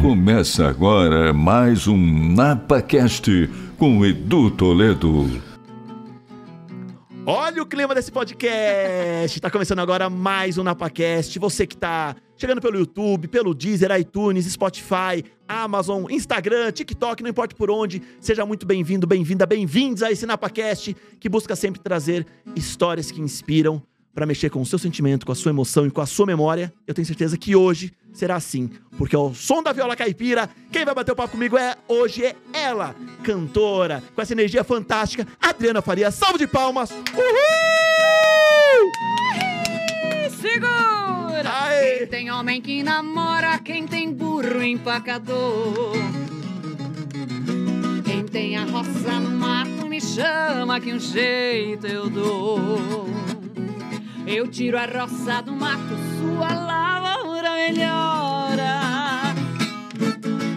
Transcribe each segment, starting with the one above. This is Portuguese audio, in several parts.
Começa agora mais um NapaCast com Edu Toledo. Olha o clima desse podcast! Tá começando agora mais um NapaCast. Você que tá chegando pelo YouTube, pelo Deezer, iTunes, Spotify, Amazon, Instagram, TikTok, não importa por onde, seja muito bem-vindo, bem-vinda, bem-vindos a esse NapaCast que busca sempre trazer histórias que inspiram para mexer com o seu sentimento, com a sua emoção e com a sua memória. Eu tenho certeza que hoje será assim, porque ao som da viola caipira, quem vai bater o papo comigo é hoje é ela, cantora, com essa energia fantástica, Adriana Faria. Salve de palmas! Uhul! Segura! Aê! Quem tem homem que namora, quem tem burro empacador. Quem tem a roça no mato me chama que um jeito eu dou. Eu tiro a roça do mato, sua lavoura melhora.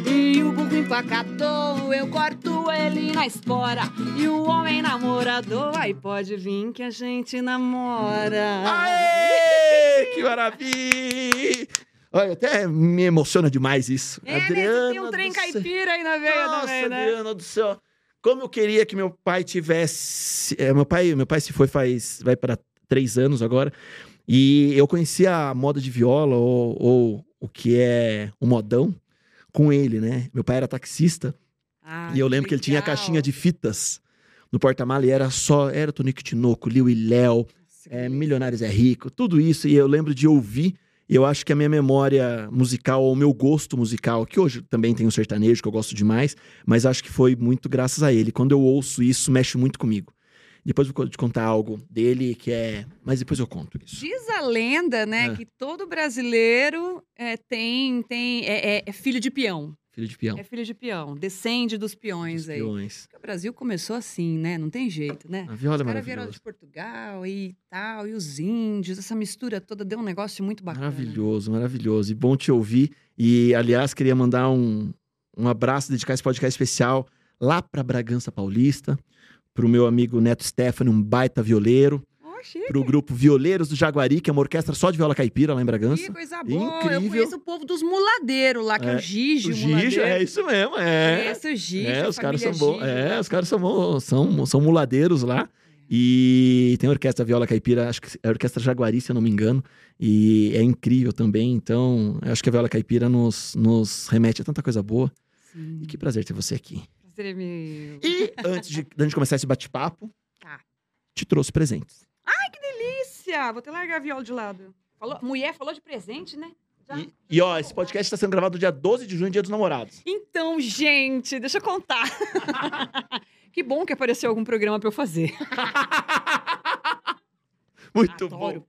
E o burro empacador, eu corto ele na espora. E o homem namorador, aí pode vir que a gente namora. Aê! Que maravilha! Olha, até me emociona demais isso. É, né? Tem um trem caipira aí na veia Nossa, também, né? Adriana do céu. Como eu queria que meu pai tivesse. é, meu pai, meu pai se foi faz vai para três anos agora. E eu conhecia a moda de viola ou, ou o que é o modão com ele, né? Meu pai era taxista Ah, e eu lembro que ele tinha a caixinha de fitas no porta-mala e era só era Tonico Tinoco, Liu e Léo, é, que Milionários é Rico, tudo isso. E eu lembro de ouvir. E eu acho que a minha memória musical, ou o meu gosto musical, que hoje também tem um sertanejo que eu gosto demais, mas acho que foi muito graças a ele. Quando eu ouço isso, mexe muito comigo. Depois eu vou te contar algo dele que é. Mas depois eu conto isso. Diz a lenda, né, É. que todo brasileiro é, tem, tem é, é- é filho de peão. Filho de peão. É filho de peão, descende dos peões Dos aí. peões. Porque o Brasil começou assim, né? Não tem jeito, né? A viola é Os caras vieram de Portugal e tal, e os índios, essa mistura toda deu um negócio muito bacana. Maravilhoso, maravilhoso. E bom te ouvir. E, aliás, queria mandar um, um abraço, dedicar esse podcast especial lá para Bragança Paulista, para o meu amigo Neto Stefani, um baita violeiro, Oh, chique. para o grupo Violeiros do Jaguari, que é uma orquestra só de viola caipira lá em Que Bragança. coisa boa. Eu Incrível. conheço o povo dos muladeiros lá, que é, É, o Gigi, O Gigi, é isso mesmo, é. Conheço o Gigi, É, os caras são bons. É, os caras são, bons, são, são muladeiros lá. E tem a orquestra Viola Caipira, acho que é a orquestra Jaguari, se eu não me engano. E é incrível também. Então, eu acho que a Viola Caipira nos, nos remete a tanta coisa boa. Sim. E que prazer ter você aqui. E antes de, da gente começar esse bate-papo, Tá. te trouxe presentes. delícia! Vou até largar a viola de lado. Falou, mulher falou de presente, né? Já- E, e, ó, esse podcast está sendo gravado dia 12 de junho, dia dos namorados. Então, gente, deixa eu contar. que bom que apareceu algum programa pra eu fazer. Muito Adoro. bom.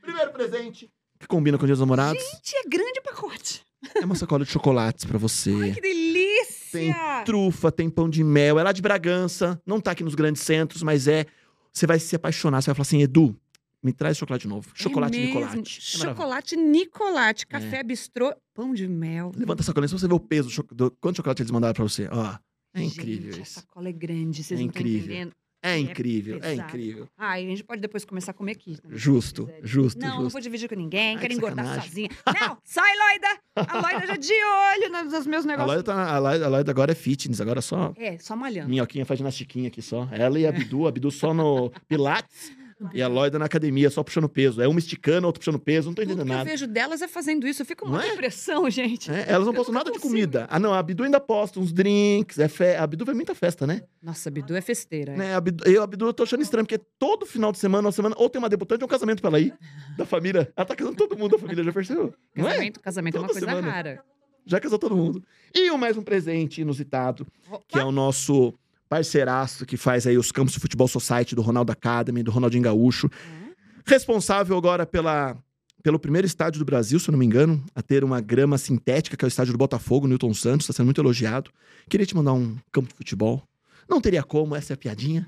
Primeiro presente que combina com o dia dos namorados Gente, é grande o pacote. é uma sacola de chocolates pra Ai, você. que delícia! Tem trufa, tem pão de mel. É lá de Bragança. Não tá aqui nos grandes centros, mas é. Você vai se apaixonar. Você vai falar assim, Edu, me traz chocolate novo. Chocolate é. Nicolate. É. Chocolate Nicolate, café bistrô, pão de mel. Levanta essa sacolinha, só você ver o peso do, quanto chocolate eles mandaram pra você. Ó, é Gente, incrível A isso. sacola é grande, vocês É não estão incrível. entendendo. É é incrível, é pesado. incrível. Ai, a gente pode depois começar a comer aqui. se Justo, justo, Não, não justo. vou dividir com ninguém, Ai, quero que engordar sacanagem. sozinha. Não, sai, Loida! A Loida já de olho nos, meus A negócios. Loida, tá, a, Loida, a Loida agora é fitness, agora só É, só malhando. minhoquinha faz ginastiquinha aqui só. Ela e a Bidu, a Bidu só no Pilates e a Loida na academia, só puxando peso. É uma esticando, outra puxando peso, não tô Tudo entendendo eu nada. vejo delas é fazendo isso. Eu fico com uma é? impressão, gente. É, elas não Eu postam nada de consigo. comida. Ah, não, a Bidu ainda posta uns drinks, é fe... a Bidu vai muita festa, né? Nossa, a Bidu é festeira. é. né? A Bidu, eu, a Bidu, eu tô achando estranho, porque todo final de semana, uma semana, ou tem uma debutante ou um casamento pra ela ir, da família. Ela tá casando todo mundo da família, já percebeu? É? Casamento, casamento é uma Toda coisa semana. rara. Já casou todo mundo. E o mais um presente inusitado, que é Opa, o nosso parceiraço que faz aí os campos de futebol society do Ronaldo Academy, do Ronaldinho Gaúcho. Hum. Responsável agora pela, pelo primeiro estádio do Brasil, se eu não me engano, a ter uma grama sintética, que é o estádio do Botafogo, Newton Santos, está sendo muito elogiado. Queria te mandar um campo de futebol. Não teria como, essa é a piadinha.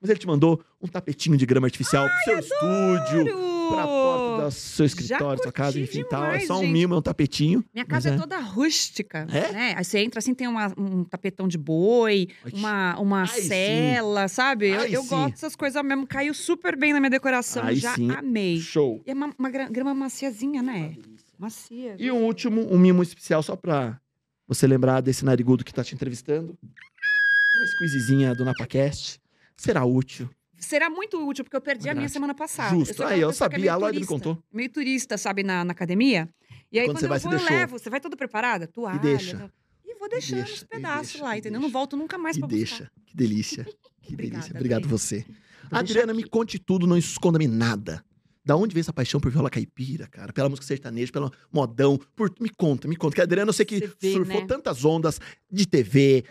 Mas ele te mandou um tapetinho de grama artificial pro seu estúdio. Pra porta do seu escritório, sua casa, enfim tal. É demais, só um gente. mimo, é um tapetinho. Minha casa é. é. toda rústica, É? né? Aí você entra assim, tem uma- um tapetão de boi, Ai, uma, uma Ai, sim. cela, sabe? Eu, Ai, eu sim. gosto dessas coisas mesmo. Caiu super bem na minha decoração. Aí já sim. amei. Show. E é uma, uma gra- grama maciazinha, né? Macia. E um último, um mimo especial só pra você lembrar desse narigudo que tá te entrevistando. Uma squeezezinha do NapaCast. Será útil. Será muito útil, porque eu perdi a minha Verdade. semana passada. Justo. eu pessoa que é sabia, a Lloyd me contou. Meio turista, sabe, na, na academia. E aí, Quando quando, você eu vai, você vou, eu deixou. levo. Você vai toda preparada? Toalha. deixa. tal. E vou deixando deixa, os e pedaços deixa, lá, e entendeu? Não volto nunca mais Que pra deixa. Que delícia. Que Obrigada, delícia. Obrigado Adri. você. buscar. Vou Adriana, me conte tudo, não esconda-me nada. Da onde veio essa paixão por viola caipira, cara? Pela música sertaneja, pelo modão. Por... Me conta, me conta. Que a Adriana, eu sei que vê, surfou né? tantas ondas de TV,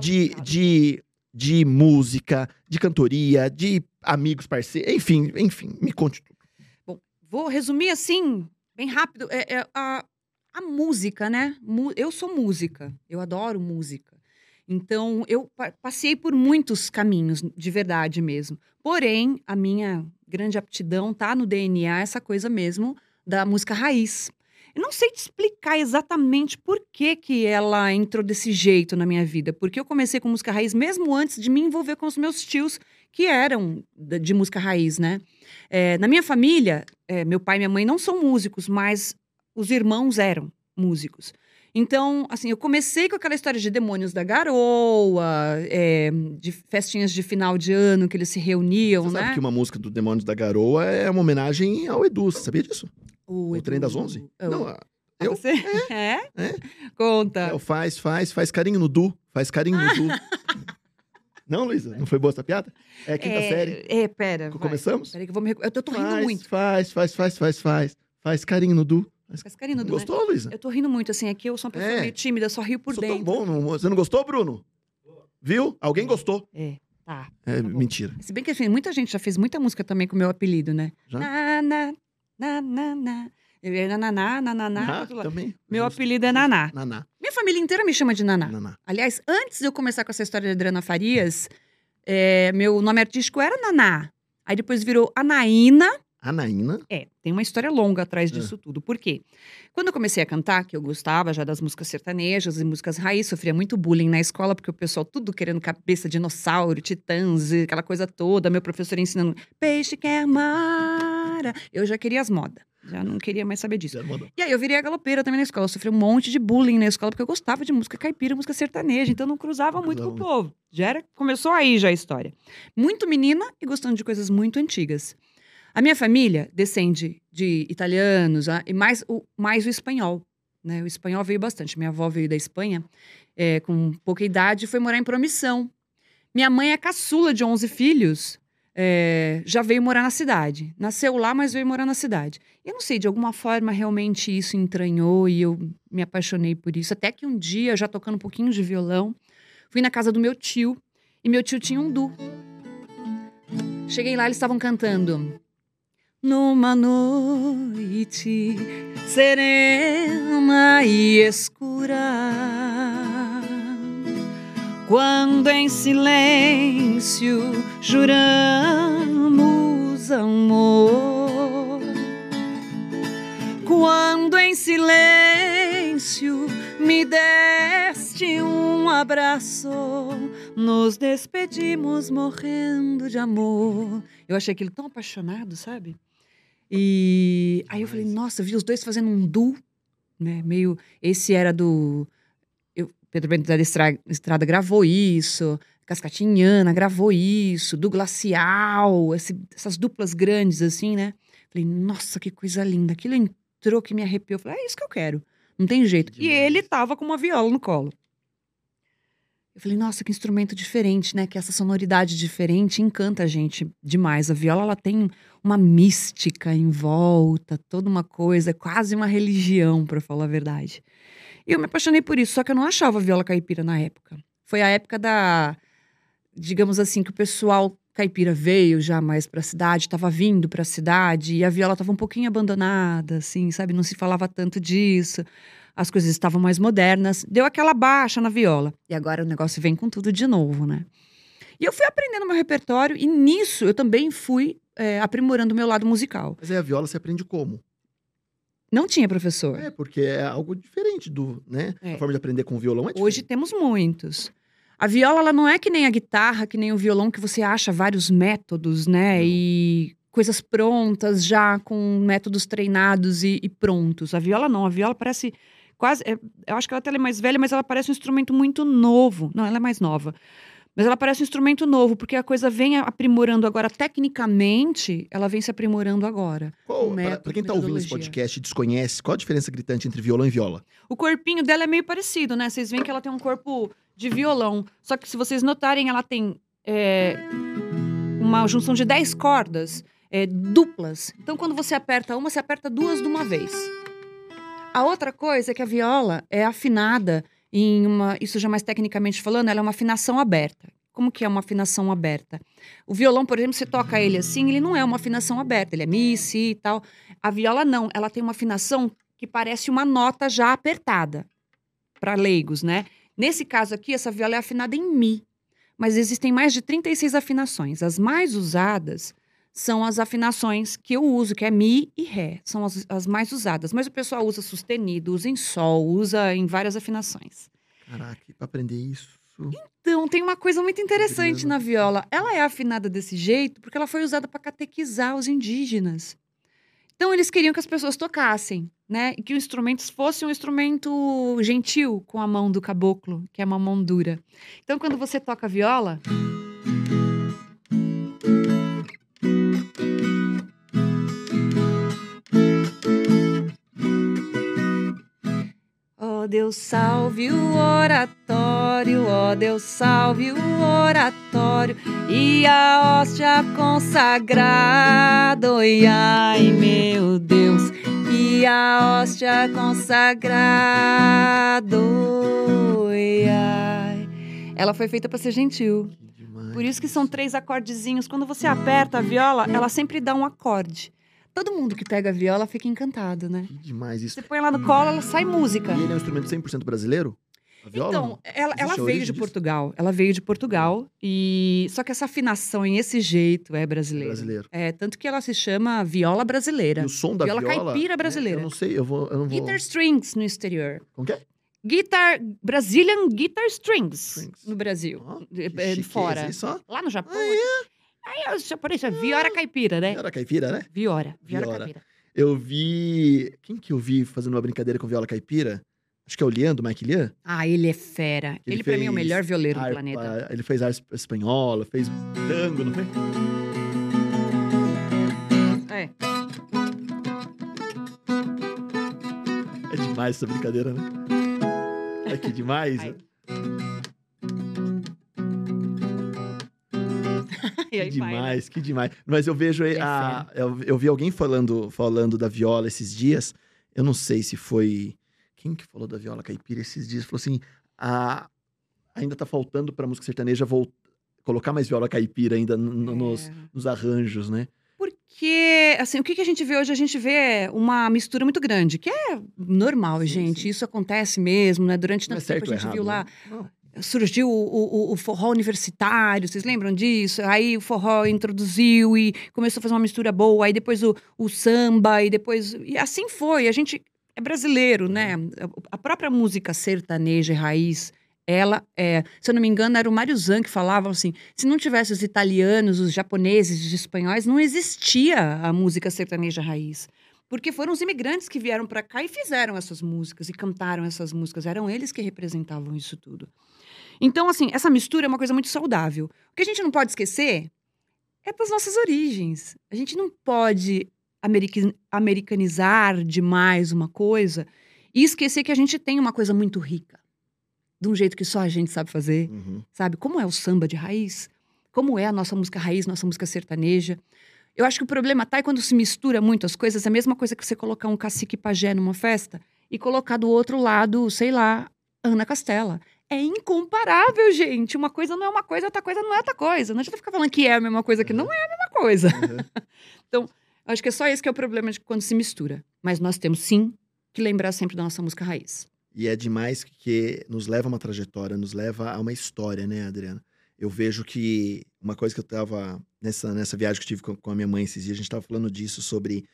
de, de, de música, de cantoria, de amigos, parceiros. Enfim, enfim, me conte tudo. Bom, vou resumir assim, bem rápido. É, é a, a música, né? Eu sou música, eu adoro música. Então, eu pa- passei por muitos caminhos, de verdade mesmo. Porém, a minha grande aptidão tá no DNA, essa coisa mesmo da música raiz. Eu não sei te explicar exatamente por que, que ela entrou desse jeito na minha vida. Porque eu comecei com música raiz mesmo antes de me envolver com os meus tios, que eram de música raiz, né? É, na minha família, é, meu pai e minha mãe não são músicos, mas os irmãos eram músicos. Então, assim, eu comecei com aquela história de demônios da garoa, é, de festinhas de final de ano que eles se reuniam, Você né? sabe que uma música do Demônios da Garoa é uma homenagem ao Edu, você sabia disso? O, Trem das Onze? Eu, Não, Ah, eu? Você? É? É. Conta. É o faz, faz, faz carinho no Du. Faz carinho no Du. Não, Luísa? Não foi boa essa piada? É a quinta é, série. É, pera. Começamos? Peraí que eu vou me... Eu tô, tô rindo faz, muito. Faz, faz, faz, faz, faz. Faz carinho no Du. Faz... Faz carinho no Du, né? Gostou, Luísa? Eu tô rindo muito, assim, aqui eu sou uma pessoa É. meio tímida, só rio por Sou dentro. tão bom. Não... Você não gostou, Bruno? Viu? Alguém gostou. É, tá. É, Tá mentira. Se bem que assim, muita gente já fez muita música também com o meu apelido, né? Já? Na, na, na, na, na. Eu ia Nananá, nananá. Ah, também. Meu Justo. apelido é Naná. Naná. Minha família inteira me chama de Naná. Naná. Aliás, antes de eu começar com essa história de Adriana Farias, é, meu nome artístico era Naná. Aí depois virou Anaína. Anaína. É, tem uma história longa atrás É. disso tudo. Por quê? Quando eu comecei a cantar, que eu gostava já das músicas sertanejas e músicas raiz, sofria muito bullying na escola, porque o pessoal tudo querendo cabeça, dinossauro, titãs, aquela coisa toda. Meu professor ensinando peixe quer mar. Eu já queria as modas. Já não queria mais saber disso. Mandou. E aí eu virei a galopeira também na escola. Eu sofri um monte de bullying na escola, porque eu gostava de música caipira, música sertaneja. Então não cruzava muito com o povo. Já era, começou aí já a história. Muito menina e gostando de coisas muito antigas. A minha família descende de italianos ah, e mais o, mais o espanhol. Né? O espanhol veio bastante. Minha avó veio da Espanha eh, com pouca idade e foi morar em Promissão. Minha mãe é caçula de 11 filhos, eh, já veio morar na cidade. Nasceu lá, mas veio morar na cidade. Eu não sei, de alguma forma realmente isso entranhou e eu me apaixonei por isso. Até que um dia, já tocando um pouquinho de violão, fui na casa do meu tio e meu tio tinha um du. Cheguei lá, eles estavam cantando. Numa noite serena e escura, quando em silêncio juramos amor, quando em silêncio me deste um abraço, nos despedimos morrendo de amor. Eu achei aquilo tão apaixonado, sabe? E aí eu falei, nossa, vi os dois fazendo um duo, né? Meio. Esse era do. Pedro Bento da Estra- Estrada gravou isso, Cascatinhana gravou isso, do Glacial, esse- essas duplas grandes assim, né? Falei, nossa, que coisa linda. Aquilo entrou que me arrepiou. Falei, é isso que eu quero. Não tem jeito. E Demais. ele tava com uma viola no colo. Eu falei, nossa, que instrumento diferente, né? Que essa sonoridade diferente encanta a gente demais. A viola, ela tem uma mística em volta, toda uma coisa, quase uma religião, para falar a verdade. E eu me apaixonei por isso, só que eu não achava viola caipira na época. Foi a época da, digamos assim, que o pessoal caipira veio já mais para a cidade, estava vindo para a cidade e a viola estava um pouquinho abandonada, assim, sabe? Não se falava tanto disso. As coisas estavam mais modernas. Deu aquela baixa na viola. E agora o negócio vem com tudo de novo, né? E eu fui aprendendo meu repertório e nisso eu também fui é, aprimorando o meu lado musical. Mas aí a viola você aprende como? Não tinha professor. É, porque é algo diferente do, né? É. A forma de aprender com violão é diferente. Hoje temos muitos. A viola, ela não é que nem a guitarra, que nem o violão, que você acha vários métodos, né? Não. E coisas prontas já, com métodos treinados e, e prontos. A viola não. A viola parece quase. é, eu acho que ela até é mais velha, mas ela parece um instrumento muito novo. Não, ela é mais nova. Mas ela parece um instrumento novo, porque a coisa vem aprimorando agora. Tecnicamente, ela vem se aprimorando agora. Pra quem tá ouvindo esse podcast e desconhece, qual a diferença gritante entre violão e viola? O corpinho dela é meio parecido, né? Vocês veem que ela tem um corpo de violão. Só que se vocês notarem, ela tem é, uma junção de 10 cordas é, duplas. Então, quando você aperta uma, você aperta duas de uma vez. A outra coisa é que a viola é afinada em uma. Isso já mais tecnicamente falando, ela é uma afinação aberta. Como que é uma afinação aberta? O violão, por exemplo, você toca ele assim, ele não é uma afinação aberta, ele é mi, si e tal. A viola não, ela tem uma afinação que parece uma nota já apertada para leigos, né? Nesse caso aqui, essa viola é afinada em mi, mas existem mais de 36 afinações. As mais usadas são as afinações que eu uso, que é mi e ré, são as, as mais usadas. Mas o pessoal usa sustenido, usa em sol, usa em várias afinações. Caraca, pra aprender isso. Então, tem uma coisa muito interessante na viola. Ela é afinada desse jeito porque ela foi usada para catequizar os indígenas. Então, eles queriam que as pessoas tocassem, né? E que o instrumento fosse um instrumento gentil com a mão do caboclo, que é uma mão dura. Então, quando você toca viola. Ó Deus salve o oratório, ó Deus salve o oratório e a hóstia consagrada, oi ai meu Deus, e a hóstia consagrada, oi ai. Ela foi feita para ser gentil. Por isso que são três acordezinhos. Quando você aperta a viola, ela sempre dá um acorde. Todo mundo que pega a viola fica encantado, né? Que demais isso. Você põe ela no colo, ela sai música. E ele é um instrumento 100% brasileiro? A viola? Então, ela, ela veio de disso? Portugal. Ela veio de Portugal e só que essa afinação em esse jeito é brasileira. brasileiro. É tanto que ela se chama viola brasileira. E o som da Viola viola... caipira né, brasileira. Eu não sei, eu, vou, eu não vou... Guitar strings no exterior. Como que é? Guitar Brazilian guitar strings, Strings. no Brasil, É, é, chique fora. é isso. Lá no Japão. Ah, Aí os japoneses, viola caipira, né? Era caipira, né? Viora, viola Viora. caipira. Eu vi... Quem que eu vi fazendo uma brincadeira com viola caipira? Acho que é o Lian, do Mike Lian. Ah, ele é fera. Ele, Ele pra mim é o melhor violeiro do Harpa, planeta. Ele fez arte espanhola, fez tango, não foi? É. É demais essa brincadeira, né? É que demais. Ai. né? Que aí vai, né? demais, que demais. Mas eu vejo é a, eu, eu vi alguém falando, falando da viola esses dias. Eu não sei se foi quem que falou da viola caipira esses dias. Falou assim, a, ainda tá faltando para música sertaneja vol- colocar mais viola caipira ainda no- no- nos, É. nos arranjos, né? Porque, assim, o que, a gente vê hoje? A gente vê uma mistura muito grande, que é normal, Sim, gente. sim. Isso acontece mesmo, né? Durante é tanto tempo certo a gente errado. viu lá, né? Surgiu o, o- o forró universitário, vocês lembram disso? Aí o forró introduziu e começou a fazer uma mistura boa, aí depois o, o samba, e depois. E assim foi. A gente é brasileiro, né? A própria música sertaneja raiz. Ela é, se eu não me engano, era o Mário Zan que falava assim: se não tivesse os italianos, os japoneses, os espanhóis, não existia a música sertaneja raiz. Porque foram os imigrantes que vieram para cá e fizeram essas músicas e cantaram essas músicas. Eram eles que representavam isso tudo. Então, assim, essa mistura é uma coisa muito saudável. O que a gente não pode esquecer é das nossas origens. A gente não pode america- americanizar demais uma coisa e esquecer que a gente tem uma coisa muito rica. De um jeito que só a gente sabe fazer Uhum. sabe? Como é o samba de raiz? Como é a nossa música raiz, nossa música sertaneja? Eu acho que o problema tá é quando se mistura muito as coisas. É a mesma coisa que você colocar um cacique pajé numa festa e colocar do outro lado, sei lá, Ana Castela. É incomparável, gente. Uma coisa não é uma coisa, outra coisa não é outra coisa. Não adianta ficar falando que é a mesma coisa, que não é a mesma coisa. Uhum. Eu acho que é só esse que é o problema de quando se mistura. Mas nós temos, sim, que lembrar sempre da nossa música raiz. E é demais que nos leva a uma trajetória, nos leva a uma história, né, Adriana? Eu vejo que uma coisa que eu tava nessa, nessa viagem que eu tive com, com a minha mãe esses dias, a gente tava falando disso sobre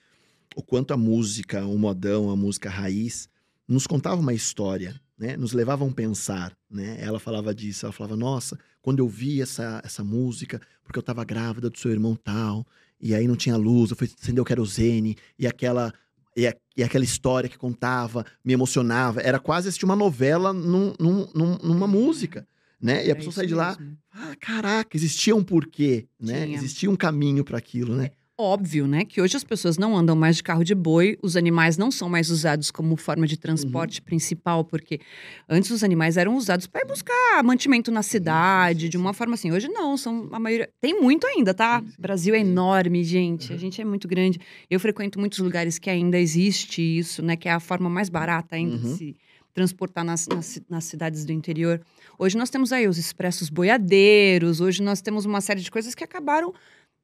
o quanto a música, o modão, a música raiz, nos contava uma história, né? Nos levavam a pensar, né? Ela falava disso, ela falava, nossa, quando eu vi essa, essa música, porque eu tava grávida do seu irmão tal, e aí não tinha luz, eu fui acender o querosene, e aquela e, a, e, aquela história que contava me emocionava. Era quase assistir uma novela num, num, num, numa música, né? E a é pessoa sai de lá, ah, caraca, existia um porquê, né? Tinha. Existia um caminho para aquilo, né? óbvio, né, que hoje as pessoas não andam mais de carro de boi, os animais não são mais usados como forma de transporte uhum. principal, porque antes os animais eram usados para buscar mantimento na cidade, de uma forma assim. Hoje não, são a maioria. Tem muito ainda, tá? O Brasil é enorme, gente. Uhum. A gente é muito grande. Eu frequento muitos lugares que ainda existe isso, né, que é a forma mais barata ainda uhum. de se transportar nas, nas, nas, cidades do interior. Hoje nós temos aí os expressos boiadeiros, hoje nós temos uma série de coisas que acabaram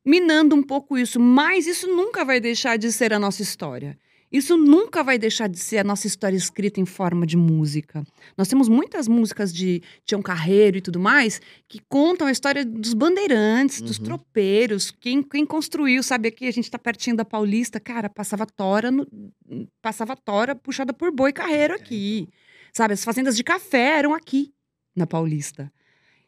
minando um pouco isso, mas isso nunca vai deixar de ser a nossa história. Isso nunca vai deixar de ser a nossa história escrita em forma de música. Nós temos muitas músicas de Tião Carreiro e tudo mais que contam a história dos bandeirantes, uhum. dos tropeiros, quem, quem construiu, sabe? Aqui a gente está pertinho da Paulista, cara, passava tora, no, passava tora puxada por boi carreiro é, aqui. Então. Sabe? As fazendas de café eram aqui na Paulista.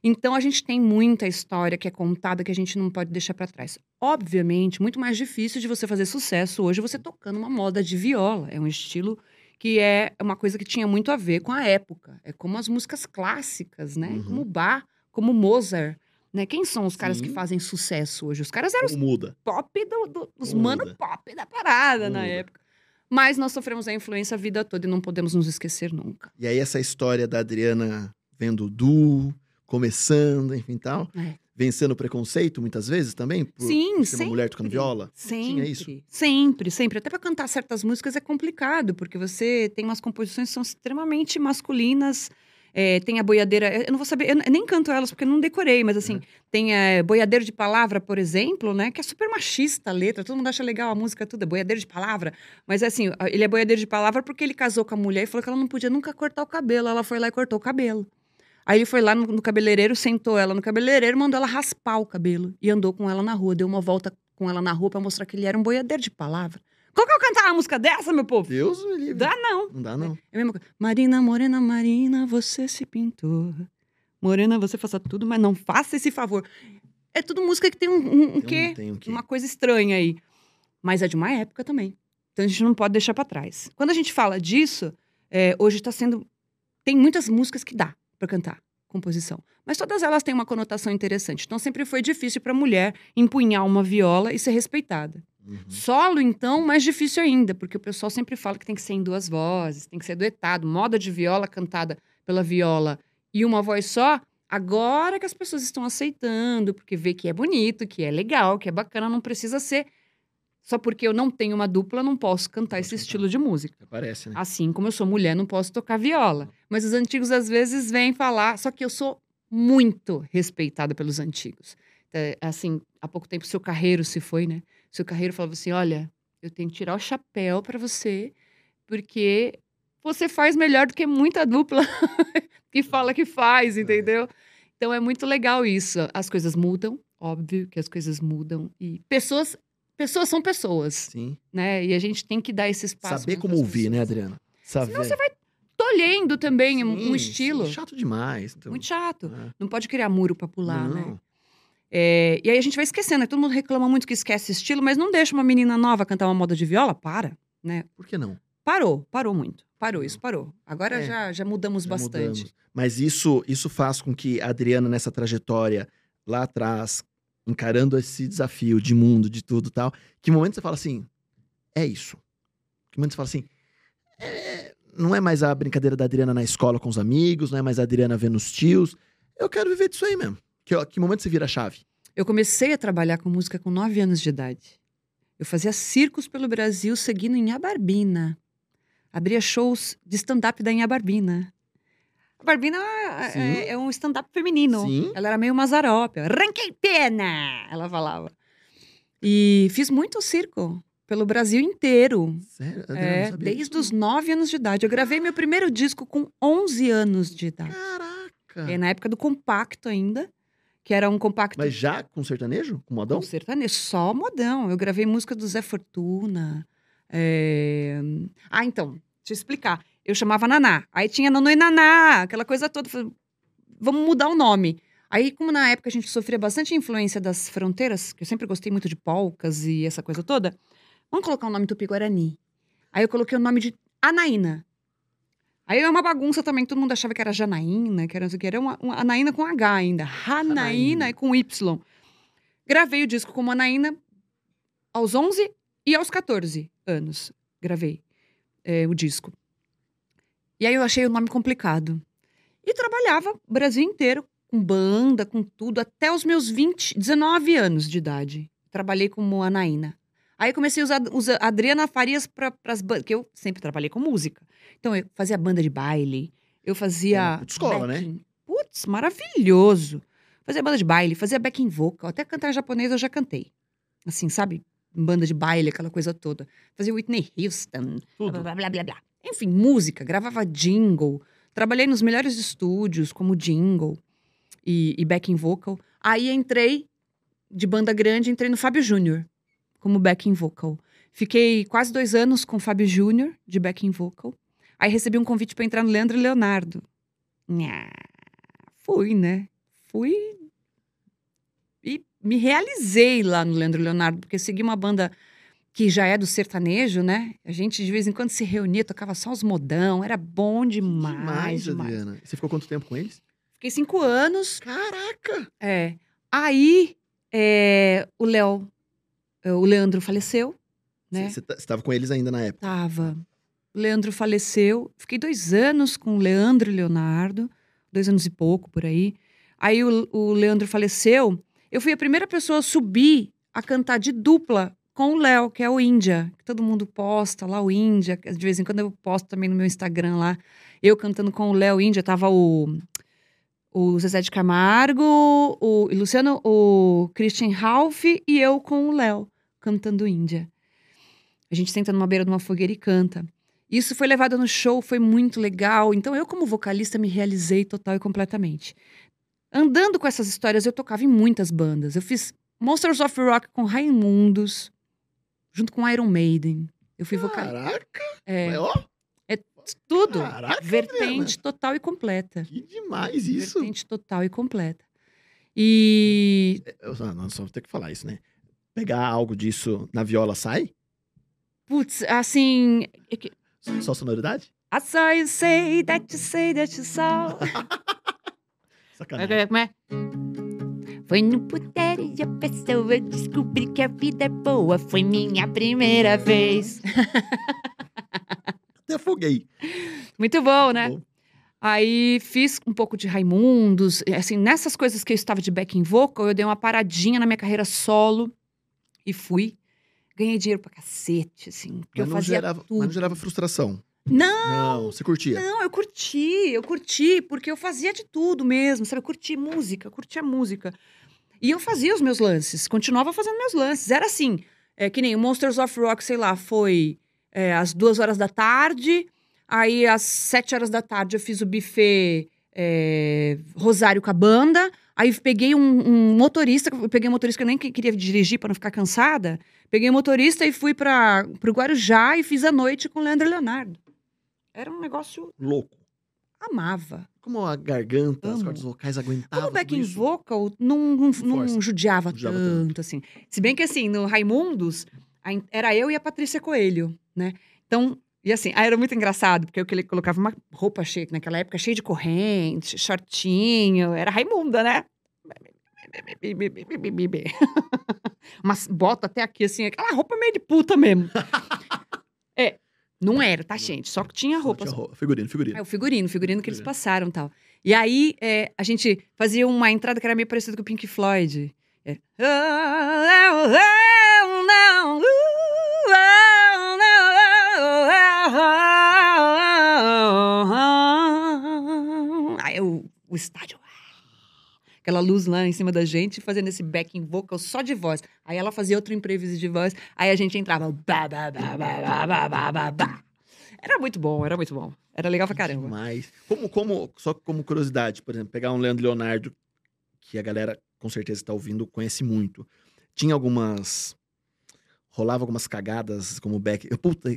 Então a gente tem muita história que é contada que a gente não pode deixar para trás. Obviamente, muito mais difícil de você fazer sucesso hoje você tocando uma moda de viola. É um estilo que é uma coisa que tinha muito a ver com a época. É como as músicas clássicas, né? Uhum. Como Bach, como Mozart. Né? Quem são os caras Sim. que fazem sucesso hoje? Os caras eram os muda. pop do, do, os mano pop da parada muda. na época. Mas nós sofremos a influência a vida toda e não podemos nos esquecer nunca. E aí essa história da Adriana vendo o Du, começando, enfim tal. É. Vencendo o preconceito, muitas vezes, também? Por, Sim, por ser sempre. uma mulher tocando viola? Sempre. Tinha isso? Sempre, sempre. Até para cantar certas músicas é complicado, porque você tem umas composições que são extremamente masculinas. É, tem a boiadeira, eu não vou saber, eu nem canto elas porque eu não decorei, mas assim, é. tem a boiadeiro de palavra, por exemplo, né? Que é super machista a letra, todo mundo acha legal a música, tudo, é boiadeiro de palavra. Mas assim, ele é boiadeiro de palavra porque ele casou com a mulher e falou que ela não podia nunca cortar o cabelo. Ela foi lá e cortou o cabelo. Aí ele foi lá no, no cabeleireiro, sentou ela no cabeleireiro, mandou ela raspar o cabelo e andou com ela na rua, deu uma volta com ela na rua pra mostrar que ele era um boiadeiro de palavra. Como que eu cantar uma música dessa, meu povo? Deus me livre. Dá não. Não dá não. É, é a mesma coisa. Marina, morena, Marina, você se pintou. Morena, você faça tudo, mas não faça esse favor. É tudo música que tem um, um, um quê? Tem um quê? Uma coisa estranha aí. Mas é de uma época também. Então a gente não pode deixar para trás. Quando a gente fala disso, é, hoje está sendo. Tem muitas músicas que dá para cantar composição. Mas todas elas têm uma conotação interessante. Então sempre foi difícil para a mulher empunhar uma viola e ser respeitada. Uhum. Solo, então, mais difícil ainda, porque o pessoal sempre fala que tem que ser em duas vozes, tem que ser duetado, moda de viola cantada pela viola e uma voz só. Agora que as pessoas estão aceitando, porque vê que é bonito, que é legal, que é bacana, não precisa ser só porque eu não tenho uma dupla, não posso cantar esse estilo de música. Parece, né? Assim como eu sou mulher, não posso tocar viola. Mas os antigos às vezes vêm falar, só que eu sou muito respeitada pelos antigos. É, assim, há pouco tempo o seu carreiro se foi, né? Seu carreiro falava assim: olha, eu tenho que tirar o chapéu para você, porque você faz melhor do que muita dupla que fala que faz, é. entendeu? Então é muito legal isso. As coisas mudam, óbvio que as coisas mudam. E pessoas pessoas são pessoas. Sim. Né? E a gente tem que dar esse espaço. Saber como ouvir, né, Adriana? Saber. Senão você vai tolhendo também sim, um estilo. Sim, chato demais. Então... Muito chato. É. Não pode criar muro pra pular, né? não. né? É, e aí a gente vai esquecendo. Né? Todo mundo reclama muito que esquece estilo, mas não deixa uma menina nova cantar uma moda de viola. Para, né? Por que não? Parou, parou muito. Parou, isso parou. Agora é, já, já mudamos já bastante. Mudamos. Mas isso, isso faz com que a Adriana, nessa trajetória lá atrás, encarando esse desafio de mundo, de tudo tal, que momento você fala assim, é isso. Que momento você fala assim, é, não é mais a brincadeira da Adriana na escola com os amigos, não é mais a Adriana vendo os tios. Eu quero viver disso aí mesmo. Que, que momento você vira a chave? Eu comecei a trabalhar com música com 9 anos de idade. Eu fazia circos pelo Brasil seguindo em Abarbina. Abria shows de stand-up da Inhabarbina. A Barbina é, é, um stand-up feminino. Sim. Ela era meio mazarópia. Ranquei pena! Ela falava. E fiz muito circo pelo Brasil inteiro. Sério? É, desde os 9 anos de idade. Eu gravei meu primeiro disco com 11 anos de idade. Caraca! É, na época do compacto ainda. que era um compacto Mas já com sertanejo? Com modão? com sertanejo, só modão. Eu gravei música do Zé Fortuna. é, Ah, então, deixa eu explicar. Eu chamava Naná. Aí tinha Nanô e Naná, aquela coisa toda. Falei, Vamos mudar o nome. Aí, como na época a gente sofria bastante influência das fronteiras, que eu sempre gostei muito de polcas e essa coisa toda, vamos colocar o nome Tupi-Guarani. Aí eu coloquei o nome de Anaína. Aí é uma bagunça também, todo mundo achava que era Janaína, que era não sei o que, era uma, uma Anaína com H ainda. Ranaína Anaína. e com Y. Gravei o disco como Anaína aos 11 e aos 14 anos. Gravei é, o disco. E aí eu achei o nome complicado. E trabalhava o Brasil inteiro, com banda, com tudo, até os meus 20, 19 anos de idade. Trabalhei como Anaína. Aí comecei a usar, usar Adriana Farias para as bandas, que eu sempre trabalhei com música. Então eu fazia banda de baile, eu fazia. É, escola, né? Putz, maravilhoso. Fazia banda de baile, fazia backing vocal, até cantar japonês eu já cantei. Assim, sabe? Banda de baile, aquela coisa toda. Fazia Whitney Houston, Tudo. blá, blá, blá, blá. Enfim, música, gravava jingle. Trabalhei nos melhores estúdios, como jingle e, e backing vocal. Aí entrei de banda grande, entrei no Fábio Júnior como backing vocal. Fiquei quase dois anos com o Fábio Júnior, de backing vocal. Aí recebi um convite para entrar no Leandro e Leonardo. Nha, fui, né? Fui e me realizei lá no Leandro e Leonardo, porque segui uma banda que já é do sertanejo, né? A gente de vez em quando se reunia, tocava só os modão, era bom demais, Demais, demais. Adriana. Você ficou quanto tempo com eles? Fiquei cinco anos, Caraca! é. Aí é, o Léo, é, o Leandro faleceu, né? Você estava com eles ainda na época. Tava. O Leandro faleceu. Fiquei dois anos com o Leandro e Leonardo, dois anos e pouco por aí. Aí o, o Leandro faleceu. Eu fui a primeira pessoa a subir a cantar de dupla com o Léo, que é o Índia. Que todo mundo posta lá, o Índia. De vez em quando eu posto também no meu Instagram lá. Eu cantando com o Léo Índia. Tava o, o Zezé de Camargo, o Luciano, o Christian Ralph e eu com o Léo cantando Índia. A gente senta numa beira de uma fogueira e canta. Isso foi levado no show, foi muito legal. Então eu, como vocalista, me realizei total e completamente. Andando com essas histórias, eu tocava em muitas bandas. Eu fiz Monsters of Rock com Raimundos, junto com Iron Maiden. Eu fui vocalista. Caraca! É, É, ó, tudo. Caraca, Vertente total e completa. que demais isso. Vertente total e completa. E Eu, ah, não, só vou ter que falar isso, né? Pegar algo disso na viola sai? Putz, assim. é Só sonoridade? I saw you say that you say that you saw. Sacanagem. Como é? Foi no puteiro e a pessoa descobri que a vida é boa. Foi minha primeira vez. Até afoguei. Muito bom, né? Bom. Aí fiz um pouco de Raimundos. Assim, nessas coisas que eu estava de backing vocal, eu dei uma paradinha na minha carreira solo e fui. Ganhei dinheiro pra cacete, assim. Porque Mas eu não, fazia gerava, tudo. mas não gerava frustração. Não, Não, você curtia. Não, eu curti, eu curti, porque eu fazia de tudo mesmo, sabe? Eu curti música, curti a música. E eu fazia os meus lances, continuava fazendo meus lances. Era assim, é, que nem o Monsters of Rock, sei lá, foi é, às duas horas da tarde, aí às sete horas da tarde eu fiz o buffet é, Rosário com a banda, aí peguei um, um motorista, peguei um motorista que eu nem que- queria dirigir para não ficar cansada, peguei um motorista e fui para o Guarujá e fiz a noite com o Leandro Leonardo. Era um negócio Louco. amava. Como a garganta, as Amo. cordas vocais aguentavam. Como tudo backing isso. vocal não, não, não judiava, judiava tanto, tanto. assim. Se bem que assim, no Raimundos, era eu e a Patrícia Coelho, né? Então, e assim, era muito engraçado, porque eu que ele colocava uma roupa cheia, naquela época, cheia de corrente, shortinho, era Raimunda, né? Umas bota até aqui, assim, aquela roupa meio de puta mesmo. é, não era, tá, gente? Só que tinha roupa. tinha roupa. Figurino, figurino. É o figurino, o figurino que eles passaram e tal. E aí, é, a gente fazia uma entrada que era meio parecida com o Pink Floyd. É. Aí o, o estádio aquela luz lá em cima da gente, fazendo esse backing vocal só de voz. Aí ela fazia outro imprevisto de voz, aí a gente entrava. Era muito bom, era muito bom. Era legal pra caramba. Demais. Como, como, só como curiosidade, por exemplo, pegar um Leandro Leonardo, que a galera com certeza está ouvindo, conhece muito. Tinha algumas rolava algumas cagadas como back. Puta,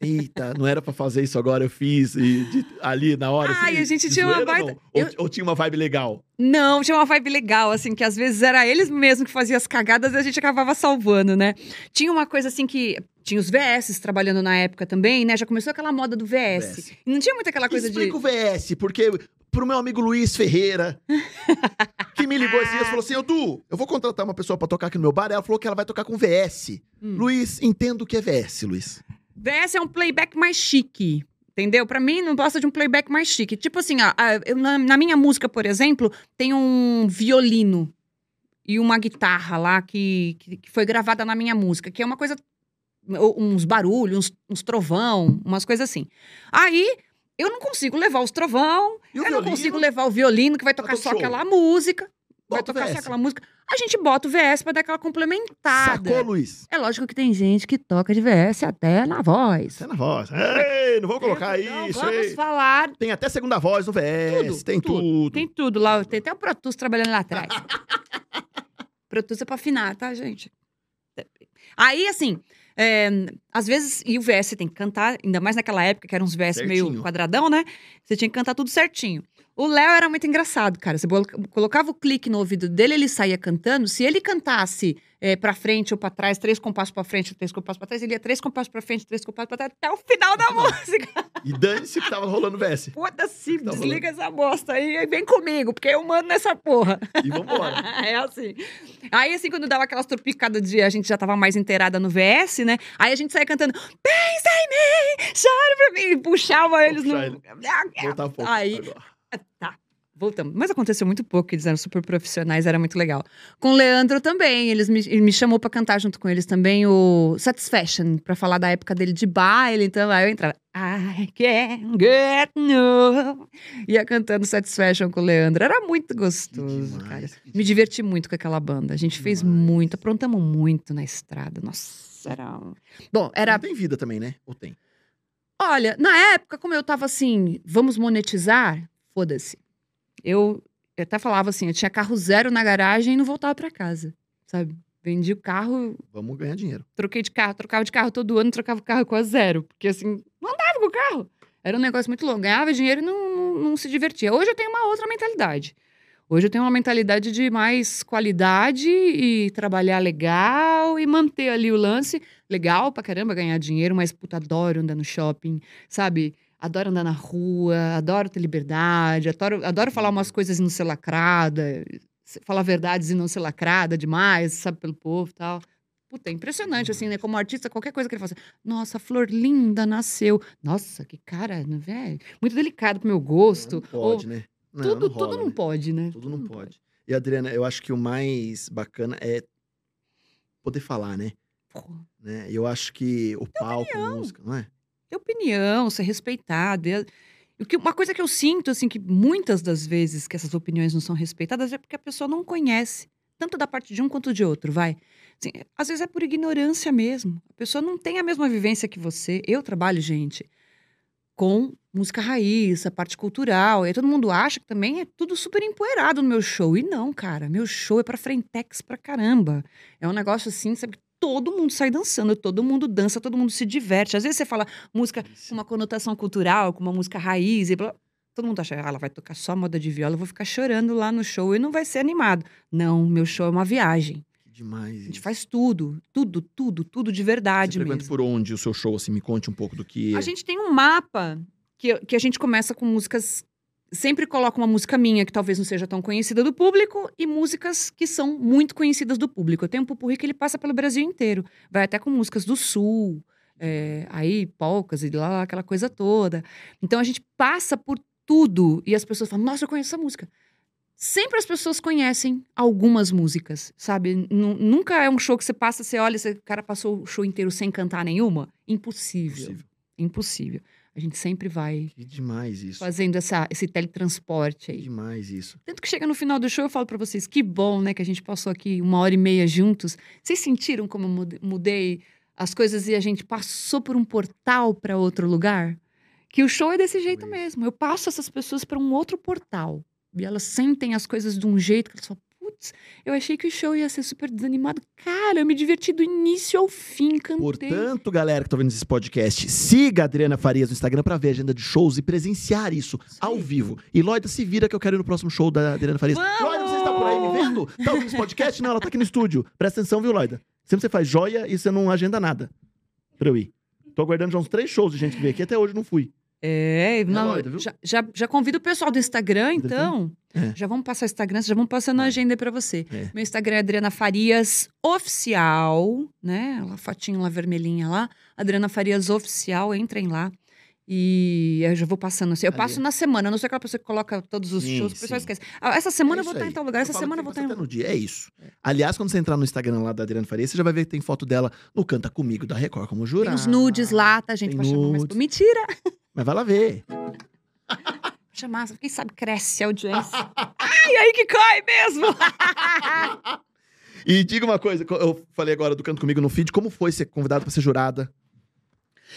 eita, não era pra fazer isso agora, eu fiz e de- ali na hora. Ai, assim, a gente tinha uma? Ou, eu- ou tinha uma vibe legal? Não, tinha uma vibe legal, assim, que às vezes era eles mesmo que faziam as cagadas e a gente acabava salvando, né? Tinha uma coisa assim que. Tinha os VS trabalhando na época também, né? Já começou aquela moda do VS. VS. Não tinha muito aquela coisa de. Explica o VS, porque pro meu amigo Luiz Ferreira, que me ligou esses dias, falou assim: Edu, eu vou contratar uma pessoa pra tocar aqui no meu bar. Ela falou que ela vai tocar com VS. Hum. Luiz, entendo o que é VS, Luiz. VS é um playback mais chique. Entendeu? Pra mim, não gosta de um playback mais chique. Tipo assim, ó, eu- na, na minha música, por exemplo, tem um violino e uma guitarra lá que, que, que foi gravada na minha música, que é uma coisa. uns barulhos, uns, uns trovão, umas coisas assim. Aí. Eu não consigo levar os trovão, eu não consigo levar o violino, que vai tocar todo só show. aquela música. Vai tocar só aquela música. A gente bota o VS pra dar aquela complementada. Sacou, Luiz? É lógico que tem gente que toca de VS até na voz. Você é na voz. Ei, não vou colocar Não, isso, Vamos ei. falar. Tem até segunda voz no VS, Tudo, tem tudo. tudo. Tem tudo lá. Tem até o Pro Tools trabalhando lá atrás. Pro Tools é pra afinar, tá, gente? Aí, assim, é, às vezes, e o VS tem que cantar, ainda mais naquela época que eram uns VS meio Certinho. quadradão, né? Você tinha que cantar tudo certinho. O Léo era muito engraçado, cara. Você colocava o clique no ouvido dele, ele saía cantando. Se ele cantasse é, pra frente ou pra trás, três compassos pra frente, três compassos pra trás, ele ia três compassos pra frente, três compassos pra trás, até o final da música. E dane-se que tava rolando VS. Foda-se, Tá desliga essa bosta aí e vem comigo, porque eu mando nessa porra. E vambora. é assim. Aí, assim, quando dava aquelas tropicadas de a gente já tava mais inteirada no VS, né? Aí a gente saía cantando, pensa em mim, chore pra mim, e puxava eles no. Voltar um pouco. Aí, agora. Tá. Voltamos. Mas aconteceu muito pouco, eles eram super profissionais, era muito legal. Com o Leandro também, eles me, ele me chamou pra cantar junto com eles também o Satisfaction, pra falar da época dele de baile, então aí eu entrava. I can't get no. Ia cantando Satisfaction com o Leandro. Era muito gostoso, demais, cara. Me diverti muito com aquela banda. A gente fez Demais. muito, aprontamos muito na estrada. Nossa, era. Bom, era Não tem vida também, né? Ou tem? Olha, na época, como eu tava assim, vamos monetizar, foda-se. Eu, eu até falava assim, eu tinha carro zero na garagem e não voltava pra casa, sabe? Vendi o carro, Vamos ganhar dinheiro. troquei de carro, trocava de carro todo ano, trocava o carro com a zero. Porque assim, não andava com o carro. Era um negócio muito longo. Ganhava dinheiro e não, não, não se divertia. Hoje eu tenho uma outra mentalidade. Hoje eu tenho uma mentalidade de mais qualidade e trabalhar legal e manter ali o lance. Legal pra caramba ganhar dinheiro, mas puta, adoro andar no shopping, sabe? Adoro andar na rua, adoro ter liberdade, adoro, adoro falar umas coisas e não ser lacrada, falar verdades e não ser lacrada demais, sabe, pelo povo e tal. Puta, é impressionante, assim, né? Como artista, qualquer coisa que ele faça. Nossa, a flor linda nasceu. Nossa, que cara, não é? Muito delicado pro meu gosto. Não pode, né? Ou Não, tudo, não rola, tudo não né? pode, né? Tudo não pode. E Adriana, eu acho que o mais bacana é poder falar, né? Porra, né? Eu acho que o palco, a música, não é? Ter opinião, ser respeitado. Uma coisa que eu sinto, assim, que muitas das vezes que essas opiniões não são respeitadas é porque a pessoa não conhece, tanto da parte de um quanto de outro, vai. Assim, às vezes é por ignorância mesmo. A pessoa não tem a mesma vivência que você. Eu trabalho, gente, com música raiz, a parte cultural. E todo mundo acha que também é tudo super empoeirado no meu show. E não, cara. Meu show é pra frentex pra caramba. É um negócio assim, sabe? Todo mundo sai dançando, todo mundo dança, todo mundo se diverte. Às vezes você fala música com uma conotação cultural, com uma música raiz e blá. Todo mundo acha, ah, ela vai tocar só moda de viola, eu vou ficar chorando lá no show e não vai ser animado. Não, meu show é uma viagem. Que demais. A gente faz tudo, tudo, tudo, tudo de verdade Você mesmo. por onde o seu show, assim, me conte um pouco do que... A gente tem um mapa que, que a gente começa com músicas. Sempre coloca uma música minha que talvez não seja tão conhecida do público e músicas que são muito conhecidas do público. Eu tenho um pupurri que ele passa pelo Brasil inteiro. Vai até com músicas do Sul, é, aí polcas e lá, aquela coisa toda. Então a gente passa por tudo e as pessoas falam: Nossa, eu conheço essa música. Sempre as pessoas conhecem algumas músicas, sabe? Nu- nunca é um show que você passa, você olha, você, o cara passou o show inteiro sem cantar nenhuma. Impossível. Possível. Impossível. A gente sempre vai Que demais isso. fazendo essa, esse teletransporte Que aí. demais isso. Tanto que chega no final do show, eu falo pra vocês, que bom, né, que a gente passou aqui uma hora e meia juntos. Vocês sentiram como eu mude- mudei as coisas e a gente passou por um portal pra outro lugar? Que o show é desse jeito Isso. mesmo. Eu passo essas pessoas pra um outro portal. E elas sentem as coisas de um jeito que elas falam, putz, eu achei que o show ia ser super desanimado. Cara, eu me diverti do início ao fim, cantei. Portanto, galera que tá vendo esse podcast, siga a Adriana Farias no Instagram pra ver a agenda de shows e presenciar isso ao vivo. E Loida, se vira que eu quero ir no próximo show da Adriana Farias. Vamos! Loida, você está por aí me vendo? Tá ouvindo esse podcast? Não, ela tá aqui no estúdio. Presta atenção, viu, Loida? Sempre você faz joia e você não agenda nada pra eu ir. Tô aguardando já uns três shows de gente que veio aqui, até hoje não fui. É, não, doida, viu? já, já, já convido o pessoal do Instagram, então. É. Já vamos passar o Instagram, já vamos passando a Vai. agenda aí pra você. É. Meu Instagram é Adriana Farias Oficial, né? A fotinho lá vermelhinha lá. Adriana Farias Oficial, entrem lá. E eu já vou passando assim. Eu Ali. passo na semana, eu não sou aquela pessoa que coloca todos os Sim, shows, o pessoal esquece. Ah, essa semana É eu vou estar aí. em tal lugar, essa Eu falo semana eu vou estar em até no dia. É isso. Aliás, quando você entrar no Instagram lá da Adriana Farias, você já vai ver que tem foto dela no Canta Comigo da Record como Tem jurada. uns nudes lá, tá, gente? tem Pra chamar mais. nudes. Mentira! Mas vai lá ver. Chamar, quem sabe cresce a audiência. Ai, aí que cai mesmo! E diga uma coisa, eu falei agora do Canto Comigo no feed, como foi ser convidado pra ser jurada?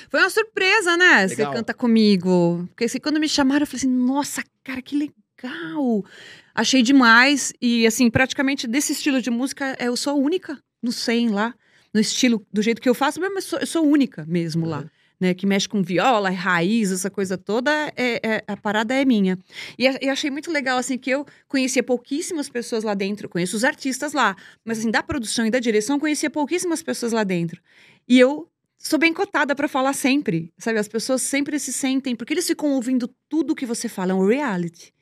Foi uma surpresa, né? Você Legal. canta comigo. Porque assim, quando me chamaram, eu falei assim, nossa, cara, que legal. Achei demais. E assim, praticamente desse estilo de música, eu sou a única no 100 lá. No estilo, do jeito que eu faço, mas eu sou, eu sou única mesmo lá. Uhum. Né, que mexe com viola, raiz, essa coisa toda, é, é- a parada é minha. E, a- e achei muito legal, assim, que eu conhecia pouquíssimas pessoas lá dentro, conheço os artistas lá, mas assim, da produção e da direção, conhecia pouquíssimas pessoas lá dentro. E eu sou bem cotada pra falar sempre, sabe? As pessoas sempre se sentem, porque eles ficam ouvindo tudo que você fala, é um reality.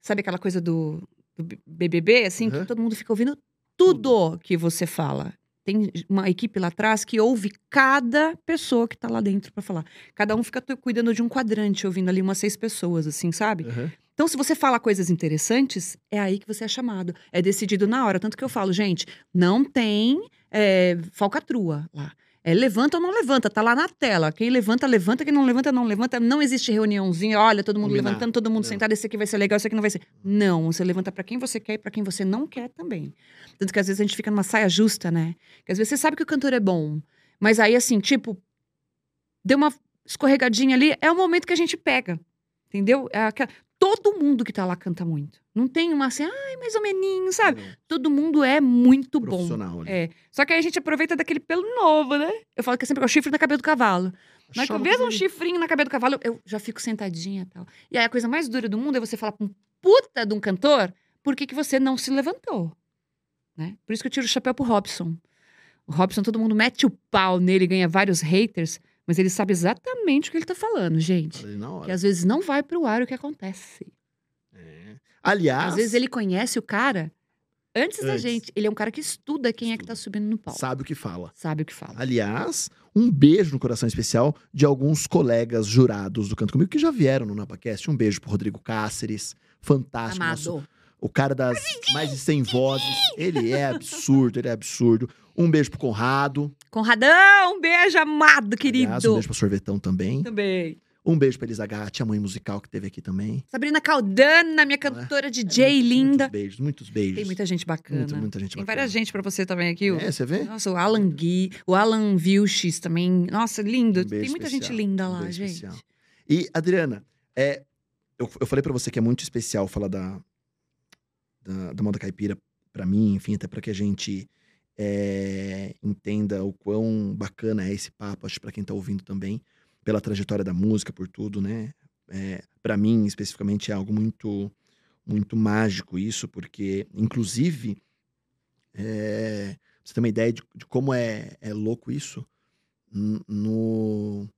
Sabe aquela coisa do, do BBB, assim, Uhum. que todo mundo fica ouvindo tudo que você fala. Tem uma equipe lá atrás que ouve cada pessoa que tá lá dentro pra falar. Cada um fica cuidando de um quadrante, ouvindo ali umas seis pessoas, assim, sabe? Uhum. Então, se você fala coisas interessantes, é aí que você é chamado. É decidido na hora. Tanto que eu falo, gente, não tem é, falcatrua lá. É levanta ou não levanta, tá lá na tela. Quem levanta, levanta. Quem não levanta, não levanta. Não existe reuniãozinha, olha, todo mundo levantando, todo mundo Não. sentado, esse aqui vai ser legal, esse aqui não vai ser. Não, você levanta pra quem você quer e pra quem você não quer também. Tanto que às vezes a gente fica numa saia justa, né? Que às vezes você sabe que o cantor é bom, mas aí assim, tipo, deu uma escorregadinha ali, é o momento que a gente pega. Entendeu? É aquela- Todo mundo que tá lá canta muito. Não tem uma assim, ai, mais ou menos, sabe? Todo mundo é muito bom. Profissional ali. É. Só que aí a gente aproveita daquele pelo novo, né? Eu falo que é sempre o chifre na cabeça do cavalo. Na hora que eu vejo um chifrinho na cabeça do cavalo, eu já fico sentadinha e tal. E aí a coisa mais dura do mundo é você falar pra um puta de um cantor por que, que você não se levantou. Né? Por isso que eu tiro o chapéu pro Robson. O Robson, todo mundo mete o pau nele, ganha vários haters, mas ele sabe exatamente o que ele tá falando, gente. Falei na hora. Que às vezes não vai pro ar o que acontece. É. Aliás, Às vezes ele conhece o cara antes, da Antes. gente. Ele é um cara que estuda quem é que tá subindo no palco. sabe o que fala. Sabe o que fala. Aliás, um beijo no coração especial de alguns colegas jurados do Canto Comigo que já vieram no NapaCast. Um beijo pro Rodrigo Cáceres, fantástico. nosso- Amado. O cara das mais de 100 vozes. Ele é absurdo, ele é absurdo. Um beijo pro Conrado. Conradão, um beijo amado, querido. Aliás, um beijo pro Sorvetão também. Também. Um beijo pra Elisa Gatti, a mãe musical que teve aqui também. Sabrina Caldana, minha cantora DJ Muitos- linda. Muitos beijos, muitos beijos. Tem muita gente bacana. Muita, muita gente Tem bacana. várias gente pra você também aqui. É, você vê? Nossa, o Alan Gui, o Alan Vilches também. Nossa, lindo. Um Tem muita gente linda um lá, beijo gente. especial. E, Adriana, é, eu, eu falei pra você que é muito especial falar da, da, da moda caipira pra mim, enfim, até pra que a gente é, entenda o quão bacana é esse papo, acho pra quem tá ouvindo também, pela trajetória da música, por tudo, né? É, para mim, especificamente, é algo muito, muito mágico isso, porque, inclusive, é, você ter uma ideia de, de como é, é louco isso, no,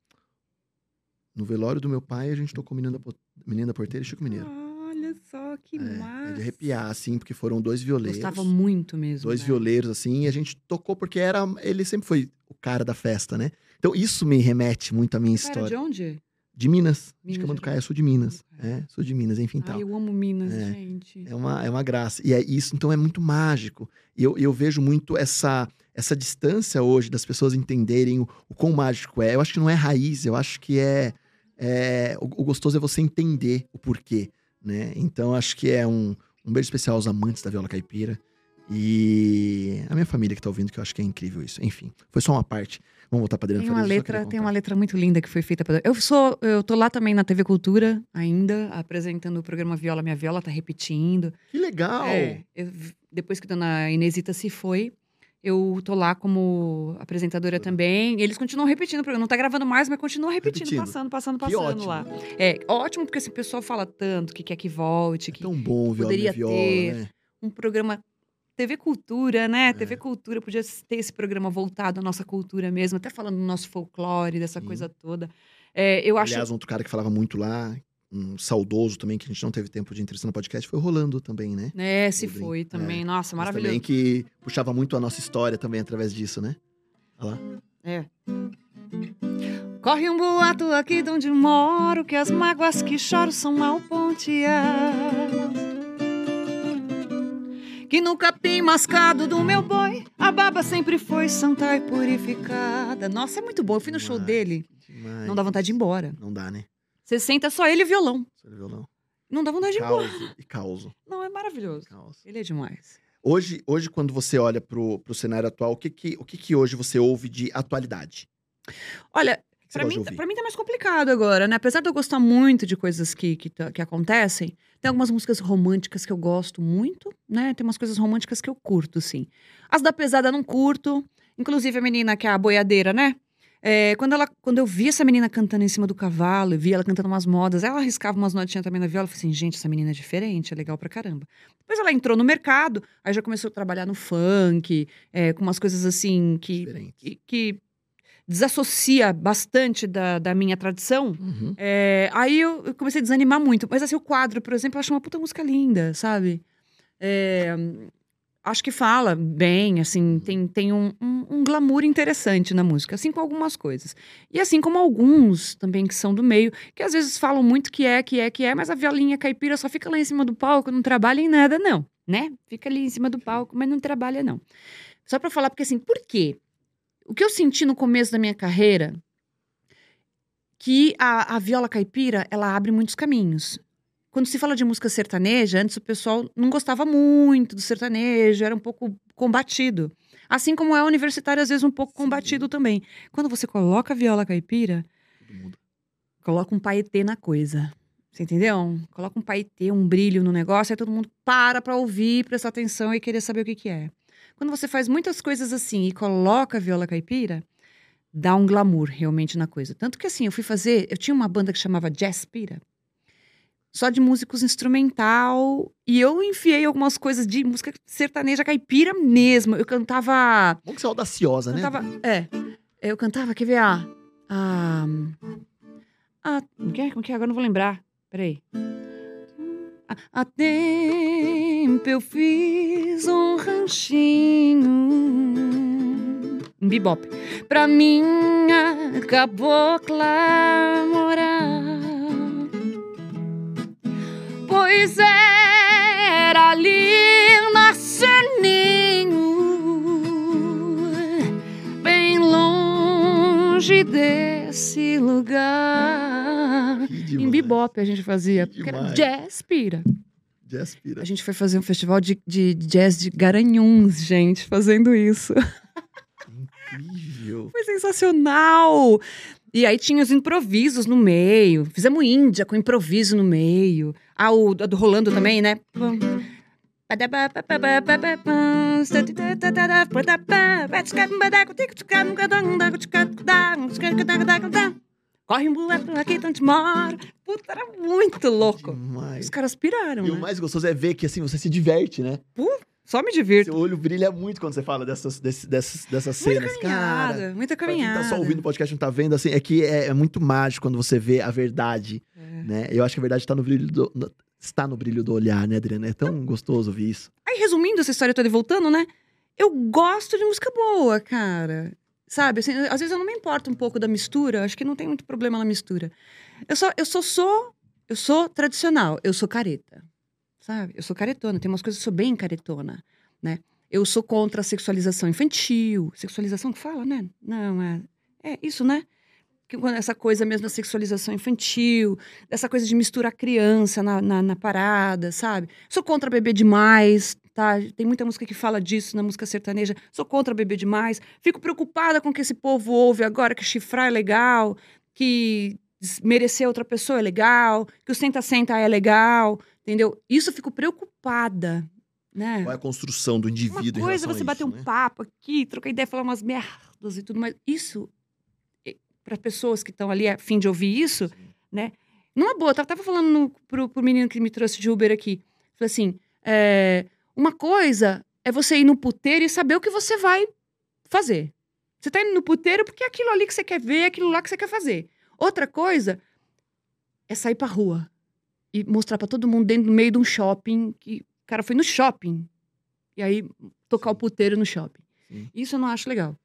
no velório do meu pai, a gente tocou Menina da, Menina da Porteira e Chico Mineiro. Olha só que É, é massa. de arrepiar, assim, porque foram dois violeiros. Gostava muito mesmo. Dois né? violeiros, assim, e a gente tocou porque era. Ele sempre foi o cara da festa, né? Então isso me remete muito à minha Cara, história. de onde? De Minas. Minas de Camanducaia, sou de Minas. É, sou de Minas, enfim, tal. Ai, eu amo Minas, É. gente. É uma, é uma graça. E é isso, então, é muito mágico. E eu, eu vejo muito essa, essa distância hoje das pessoas entenderem o, o quão mágico é. Eu acho que não é raiz, eu acho que é. é o, o gostoso é você entender o porquê, né? Então, acho que é um, um beijo especial aos amantes da viola caipira. E a minha família que tá ouvindo, que eu acho que é incrível isso. Enfim, foi só uma parte. Vamos voltar pra Adriana Tem uma Farias, letra, tem uma letra muito linda que foi feita pela. Eu sou, eu tô lá também na TV Cultura ainda, apresentando o programa Viola Minha Viola, tá repetindo. Que legal! É, eu- depois que a dona Inesita se foi, eu tô lá como apresentadora também. Eles continuam repetindo o programa. Não tá gravando mais, mas continuam repetindo, Repetindo. passando, passando, passando ótimo. lá. É ótimo porque assim, o pessoal fala tanto que quer que volte, É que tão bom viola poderia viola, ter. né? um programa. TV Cultura, né? É. TV Cultura podia ter esse programa voltado à nossa cultura mesmo, até falando do nosso folclore, dessa Sim. coisa toda. É, eu acho. Aliás, outro cara que falava muito lá, um saudoso também, que a gente não teve tempo de entrevistar no podcast, foi o Rolando também, né? É, se foi também. Nossa, Mas maravilhoso. também que puxava muito a nossa história também através disso, né? Olha lá. É. Corre um boato aqui de onde moro que as mágoas que choro são mal ponteadas. Que no capim mascado do meu boi a baba sempre foi santa e purificada. Nossa, é muito bom. Eu fui no show dele. Demais. Não dá vontade de ir embora. Não dá, né? Você senta só ele e violão. Só violão. Não dá vontade de ir embora. Causo e causo. Não, é maravilhoso. causo. Ele é demais. Hoje, hoje, quando você olha pro, pro cenário atual, o que que, o que que hoje você ouve de atualidade? Olha, de mim, ouvir? pra mim tá mais complicado agora, né? Apesar de eu gostar muito de coisas que, que, tá- que acontecem, tem algumas músicas românticas que eu gosto muito, né? Tem umas coisas românticas que eu curto, sim. As da pesada não curto. Inclusive a menina que é a boiadeira, né? É, quando, ela, quando eu vi essa menina cantando em cima do cavalo, eu vi ela cantando umas modas, ela arriscava umas notinhas também na viola. Eu falei assim, gente, essa menina é diferente, é legal pra caramba. Depois ela entrou no mercado, aí já começou a trabalhar no funk, é, com umas coisas assim que, que, que desassocia bastante da, da minha tradição. Uhum. É, aí eu, eu comecei a desanimar muito. Mas assim, o quadro, por exemplo, eu acho uma puta música linda, sabe? É, acho que fala bem, assim, tem, tem um, um, um glamour interessante na música, assim como algumas coisas. E assim como alguns também que são do meio, que às vezes falam muito que é, que é, que é, mas a violinha caipira só fica lá em cima do palco, não trabalha em nada, não, né? Fica ali em cima do palco, mas não trabalha, não. Só pra falar, porque assim, por quê? O que eu senti no começo da minha carreira que a, a viola caipira, ela abre muitos caminhos. Quando se fala de música sertaneja, antes o pessoal não gostava muito do sertanejo, era um pouco combatido. Assim como é universitário, às vezes, um pouco Sim. combatido também. Quando você coloca a viola caipira, coloca um paetê na coisa. Você entendeu? Coloca um paetê, um brilho no negócio, aí todo mundo para pra ouvir, prestar atenção e querer saber o que, que é. Quando você faz muitas coisas assim e coloca a viola caipira, dá um glamour realmente na coisa. Tanto que assim, eu fui fazer, eu tinha uma banda que chamava Jazz Pira, só de músicos instrumental, e eu enfiei algumas coisas de música sertaneja caipira mesmo. Eu cantava Bom que você é audaciosa, né? cantava, é, eu cantava, quer ver, a... a ah, como que é? Como que é? Agora não vou lembrar. Peraí. Há tempo eu fiz um ranchinho. Um bebop. Pra minha cabocla morar. Pois era ali na Seninho, bem longe desse lugar. Em bebop a gente fazia, Que porque era jazz pira. Jazz pira. A gente foi fazer um festival de, de jazz de Garanhuns, gente, fazendo isso. Incrível. Foi sensacional! E aí tinha os improvisos no meio. Fizemos Índia com improviso no meio. Ah, o do Rolando também, né? Corre um boato aqui, tanto mora. Puta, era muito louco. Demais. Os caras piraram, E o né? mais gostoso é ver que assim, você se diverte, né? Só me divirto. Seu olho brilha muito quando você fala dessas, desse- dessas, dessas Muita cenas. Cara, caminhada, muita pra quem caminhada. tá só ouvindo o podcast não tá vendo, assim, é que é, é muito mágico quando você vê a verdade, É. né? Eu acho que a verdade tá no brilho do... no- está no brilho do olhar, né, Adriana? É tão gostoso ouvir isso. Aí, resumindo essa história toda e voltando, né? Eu gosto de música boa, cara. Sabe? assim, às vezes eu não me importo um pouco da mistura. Acho que não tem muito problema na mistura. Eu só, eu só sou. Eu sou tradicional. Eu sou careta. Sabe? Eu sou caretona. Tem umas coisas que eu sou bem caretona, né? Eu sou contra a sexualização infantil. Sexualização que fala, né? Não, é. É isso, né? essa coisa mesmo da sexualização infantil, dessa coisa de misturar criança na, na, na parada, sabe? Sou contra beber demais, tá? Tem muita música que fala disso na música sertaneja. Sou contra beber demais. Fico preocupada com o que esse povo ouve agora, que chifrar é legal, que merecer outra pessoa é legal, que o senta-senta é legal, entendeu? Isso eu fico preocupada, né? Qual é a construção do indivíduo Uma coisa é você bater isso, um né? papo aqui, trocar ideia, falar umas merdas e tudo mais. Isso, para pessoas que estão ali a fim de ouvir isso, né? Numa boa, eu tava falando no, pro, pro menino que me trouxe de Uber aqui. Falei assim: é, uma coisa é você ir no puteiro e saber o que você vai fazer. Você tá indo no puteiro porque é aquilo ali que você quer ver, é aquilo lá que você quer fazer. Outra coisa é sair pra rua e mostrar pra todo mundo dentro do meio de um shopping que o cara foi no shopping. E aí tocar o puteiro no shopping. Sim. Isso eu não acho legal.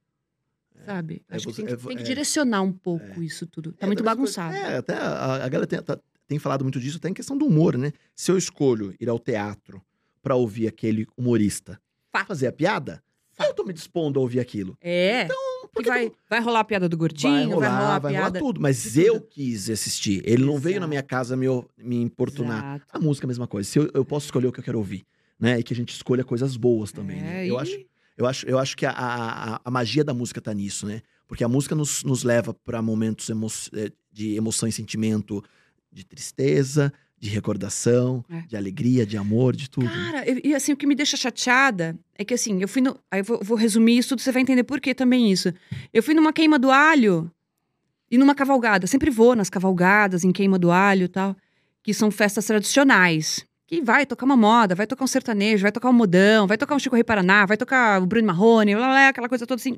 Sabe? É, Acho que você- tem, que é tem que é. direcionar um pouco isso tudo. Tá É, muito bagunçado. É, até a, a galera tem, tá- tem falado muito disso, até em questão do humor, né? Se eu escolho ir ao teatro pra ouvir aquele humorista Fato. fazer a piada, Fato. eu tô me dispondo a ouvir aquilo. É. por que que vai, vai rolar a piada do gordinho, vai rolar, vai rolar a vai rolar piada. tudo. Mas eu quis assistir. Ele não veio na minha casa me, me importunar. Exato. A música é a mesma coisa. Se eu, eu posso escolher o que eu quero ouvir, né? E que a gente escolha coisas boas também, né? É, Eu e- acho, eu acho, eu acho que a, a, a- a magia da música tá nisso, né? Porque a música nos, nos leva para momentos emo eh, de emoção e sentimento, de tristeza, de recordação, É. de alegria, de amor, de tudo. né? Cara, eu- e assim, o que me deixa chateada é que assim, eu fui no. Aí eu vou, vou resumir isso tudo, você vai entender por que também isso. Eu fui numa queima do alho e numa cavalgada. Sempre vou nas cavalgadas, em queima do alho e tal, que são festas tradicionais. Que vai tocar uma moda, vai tocar um sertanejo, vai tocar um modão, vai tocar um Chico Rei Paraná, vai tocar o Bruno Marrone, blá, blá, blá, aquela coisa toda assim.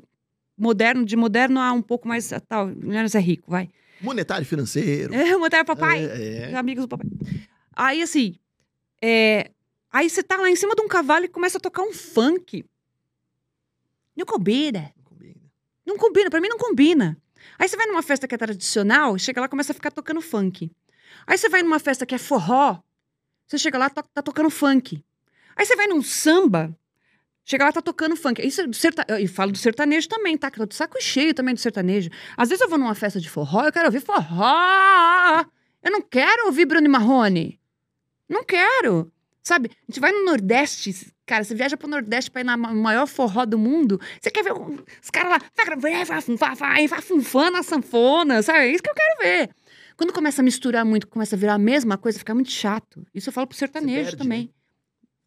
Moderno, de moderno a um pouco mais. Tal, menos é rico, vai. Monetário financeiro. É, moderno papai. É, é. Amigos do papai. Aí, assim, é, aí você tá lá em cima de um cavalo e começa a tocar um funk. Não combina. Não combina. Não combina, pra mim não combina. Aí você vai numa festa que é tradicional, chega lá e começa a ficar tocando funk. Aí você vai numa festa que é forró, você chega lá, to- tá tocando funk. Aí você vai num samba, chega lá, tá tocando funk. Isso é serta... E falo do sertanejo também, tá? Que eu tô de saco cheio também do sertanejo. Às vezes eu vou numa festa de forró, eu quero ouvir forró. Eu não quero ouvir Bruno Marrone. Não quero. Sabe? A gente vai no Nordeste, cara, você viaja pro Nordeste pra ir na ma- maior forró do mundo, você quer ver os caras lá, vai, vai, vai, vai, vai funfando a sanfona, sabe? É isso que eu quero ver. Quando começa a misturar muito, começa a virar a mesma coisa, fica muito chato. Isso eu falo pro sertanejo perde, também.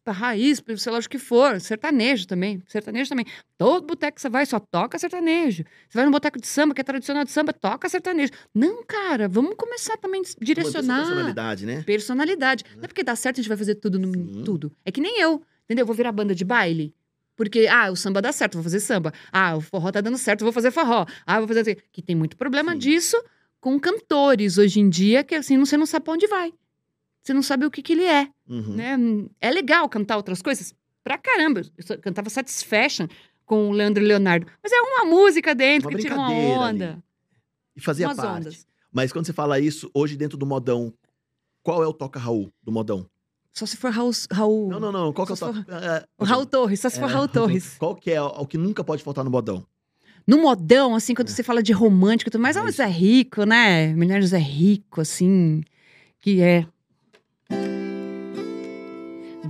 Pra raiz, sei lá o que for, sertanejo também, sertanejo também. Todo boteco que você vai só toca sertanejo. Você vai no boteco de samba, que é tradicional de samba, toca sertanejo. Não, cara, vamos começar também a direcionar personalidade, né? personalidade. Não é porque dá certo a gente vai fazer tudo no Sim. tudo. É que nem eu, entendeu? Eu vou virar banda de baile. Porque, ah, o samba dá certo, vou fazer samba. Ah, o forró tá dando certo, vou fazer forró. Ah, vou fazer assim. Que tem muito problema Sim. disso com cantores hoje em dia, que assim, você não sabe pra onde vai. Você não sabe o que que ele é, Uhum. né? É legal cantar outras coisas? Pra caramba. Eu só cantava Satisfaction com o Leandro e Leonardo. Mas é uma música dentro Uma que tira uma brincadeira ali. onda. E fazia Umas parte. ondas. Mas quando você fala isso, hoje dentro do modão, qual é o toca Raul do modão? Só se for Raul... Raul... Não, não, não. Qual que é o Só toca? se É, O Raul Torres, só se é, for Raul Torres. Qual que é o, o que nunca pode faltar no modão? No modão, assim, quando você fala de romântico mais, é Mas- Zé Rico, né? Do Zé Rico, assim, que é.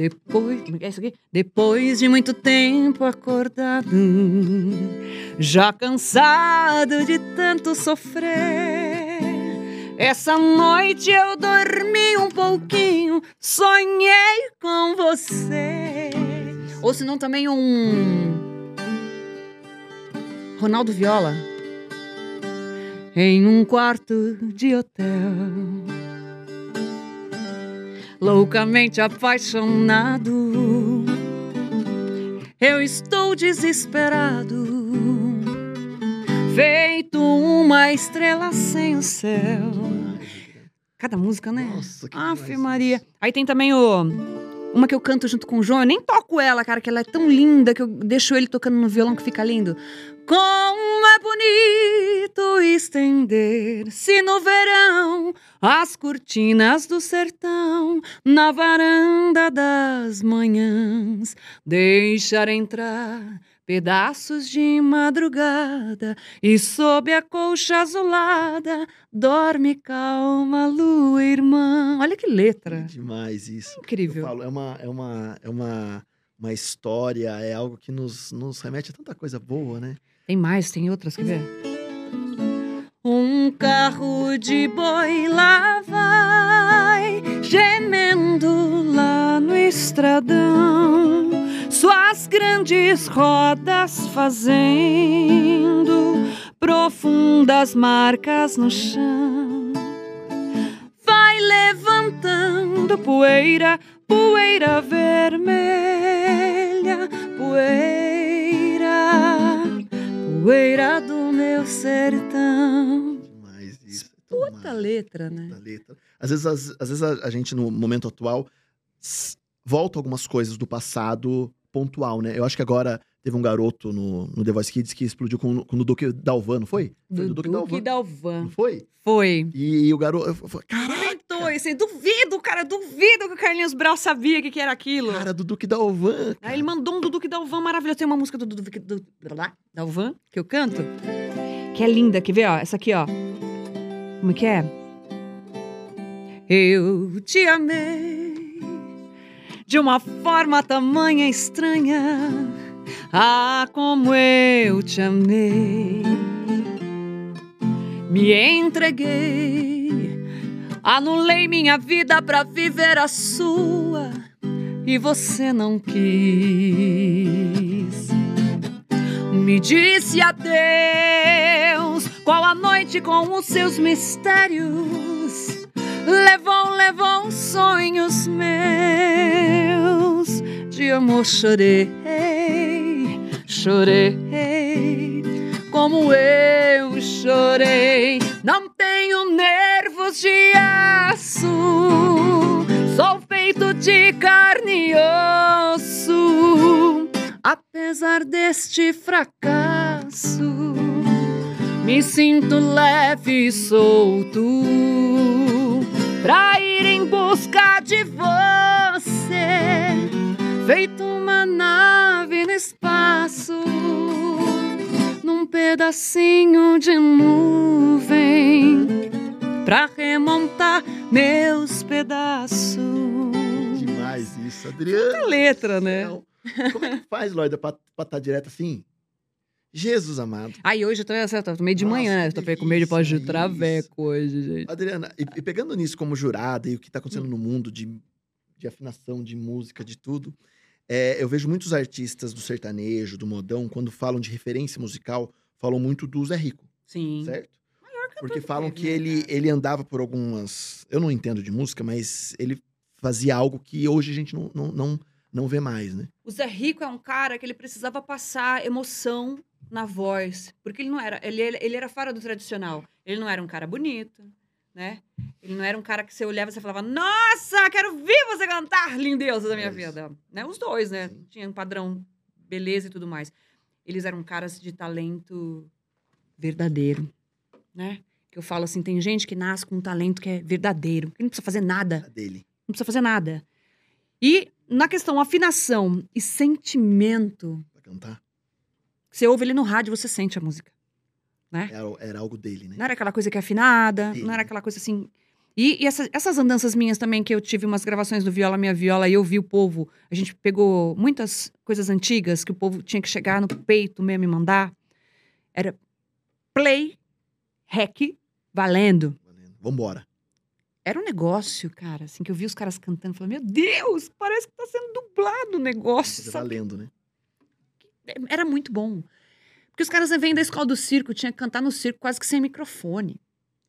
Depois. É isso aqui? Depois de muito tempo acordado, já cansado de tanto sofrer. Essa noite eu dormi um pouquinho, sonhei com você. Ou senão também um. Ronaldo Viola. Em um quarto de hotel. Loucamente apaixonado. Eu estou desesperado. Feito uma estrela sem o céu. Cada música, né? Nossa, que demais Maria. Aí tem também o. Uma que eu canto junto com o João. Eu nem toco ela, cara, que ela é tão linda que eu deixo ele tocando no violão que fica lindo. Como é bonito estender-se no verão as cortinas do sertão na varanda das manhãs. Deixar entrar Pedaços de madrugada e sob a colcha azulada dorme calma lua irmã. Olha que letra. Demais isso. Incrível. Falo, é uma, é uma, é uma, uma história, é algo que nos, nos remete a tanta coisa boa, né? Tem mais, tem outras, quer ver? Um carro de boi lá vai, gemendo lá no estradão, suas grandes rodas fazendo profundas marcas no chão. Vai levantando poeira, poeira vermelha, poeira, poeira do meu sertão. Demais isso. é Puta letra, né? puta letra. Às vezes, às, às vezes a, a gente, no momento atual, volta algumas coisas do passado pontual, né? Eu acho que agora teve um garoto no, no The Voice Kids que explodiu com, com o Duque Dalvan, não foi? Foi Do do Duque Dalvan. Não Dalvan. foi? Foi. E, o garoto. falei, Caraca! Aí. Duvido, cara, duvido que o Carlinhos Brau sabia o que, que era aquilo. Cara, do Duque Dalvan. Aí ele mandou um do Duque Dalvan maravilhoso. Tem uma música do Duque do, blá, Dalvan que eu canto, que é linda. Quer ver, ó? Essa aqui, ó. Como é que é? Eu te amei de uma forma tamanha estranha. Ah, como eu te amei. Me entreguei, anulei minha vida pra viver a sua e você não quis. Me disse adeus, qual a noite com os seus mistérios. Levou, levou sonhos meus. De amor chorei, chorei, como eu chorei. Não tenho nervos de aço, sou feito de carne e osso. Apesar deste fracasso, me sinto leve e solto pra ir em busca de você, feito uma nave no espaço, num pedacinho de nuvem, pra remontar meus pedaços. Demais isso, Adriano. letra, né? Como é que faz, Loida, pra estar direto assim? Jesus amado. Aí hoje eu tô, eu tô meio de Nossa, manhã, Eu tô com meio de pós de traveco hoje, gente. Adriana, e, e pegando nisso como jurada e o que está acontecendo no mundo de, de afinação, de música, de tudo, é, eu vejo muitos artistas do sertanejo, do modão, quando falam de referência musical, falam muito do Zé Rico, Sim. certo? Porque que falam que né, ele, ele andava por algumas. Eu não entendo de música, mas ele fazia algo que hoje a gente não, não, não, não vê mais, né? O Zé Rico é um cara que ele precisava passar emoção na voz, porque ele não era, ele, ele era fora do tradicional. Ele não era um cara bonito, né? Ele não era um cara que você olhava e você falava: "Nossa, quero ver você cantar, lindeusa da minha Isso. vida", né? Os dois, né? Sim. Tinha um padrão beleza e tudo mais. Eles eram caras de talento verdadeiro, né? Que eu falo assim, tem gente que nasce com um talento que é verdadeiro, que não precisa fazer nada A dele. não precisa fazer nada. E na questão afinação e sentimento, Pra cantar. Você ouve ele no rádio, você sente a música. Era, era algo dele, né? Não era aquela coisa que é afinada, Sim. não era aquela coisa assim. E, e essa- essas andanças minhas também, que eu tive umas gravações do Viola Minha Viola e eu vi o povo, a gente pegou muitas coisas antigas que o povo tinha que chegar no peito mesmo e mandar. Era play, rec, valendo. Valendo. Vambora. Era um negócio, cara, assim, que eu vi os caras cantando, falei, meu Deus, parece que tá sendo dublado o negócio, sabe? valendo, né? Era muito bom. Porque os caras vêm da escola do circo, tinha que cantar no circo quase que sem microfone.